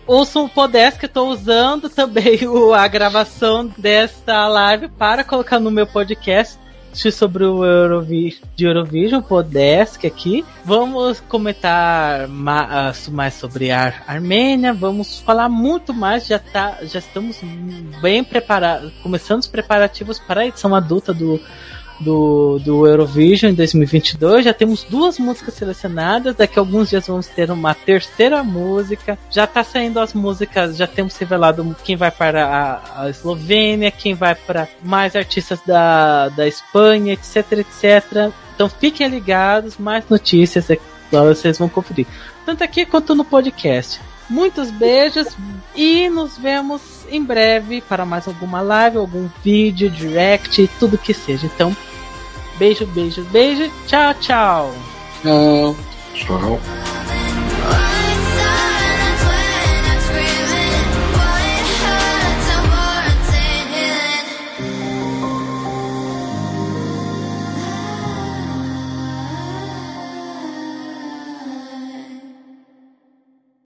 Speaker 1: Ouçam o Podesk eu estou usando também o, a gravação desta live para colocar no meu podcast sobre o Eurovi de Eurovision, Podesk aqui. Vamos comentar mais, mais sobre a Armênia, vamos falar muito mais, já, tá, já estamos bem preparados, começando os preparativos para a edição adulta do, do, do Eurovision em 2022. Já temos duas músicas selecionadas. Daqui a alguns dias vamos ter uma terceira música. Já está saindo as músicas, já temos revelado quem vai para a, a Eslovênia, quem vai para mais artistas da, da Espanha, etc, etc. Então fiquem ligados, mais notícias é vocês vão conferir. Tanto aqui quanto no podcast. Muitos beijos e nos vemos em breve para mais alguma live, algum vídeo, direct, tudo que seja. Então, beijo, beijo, beijo. Tchau, tchau.
Speaker 2: Tchau.
Speaker 3: Tchau.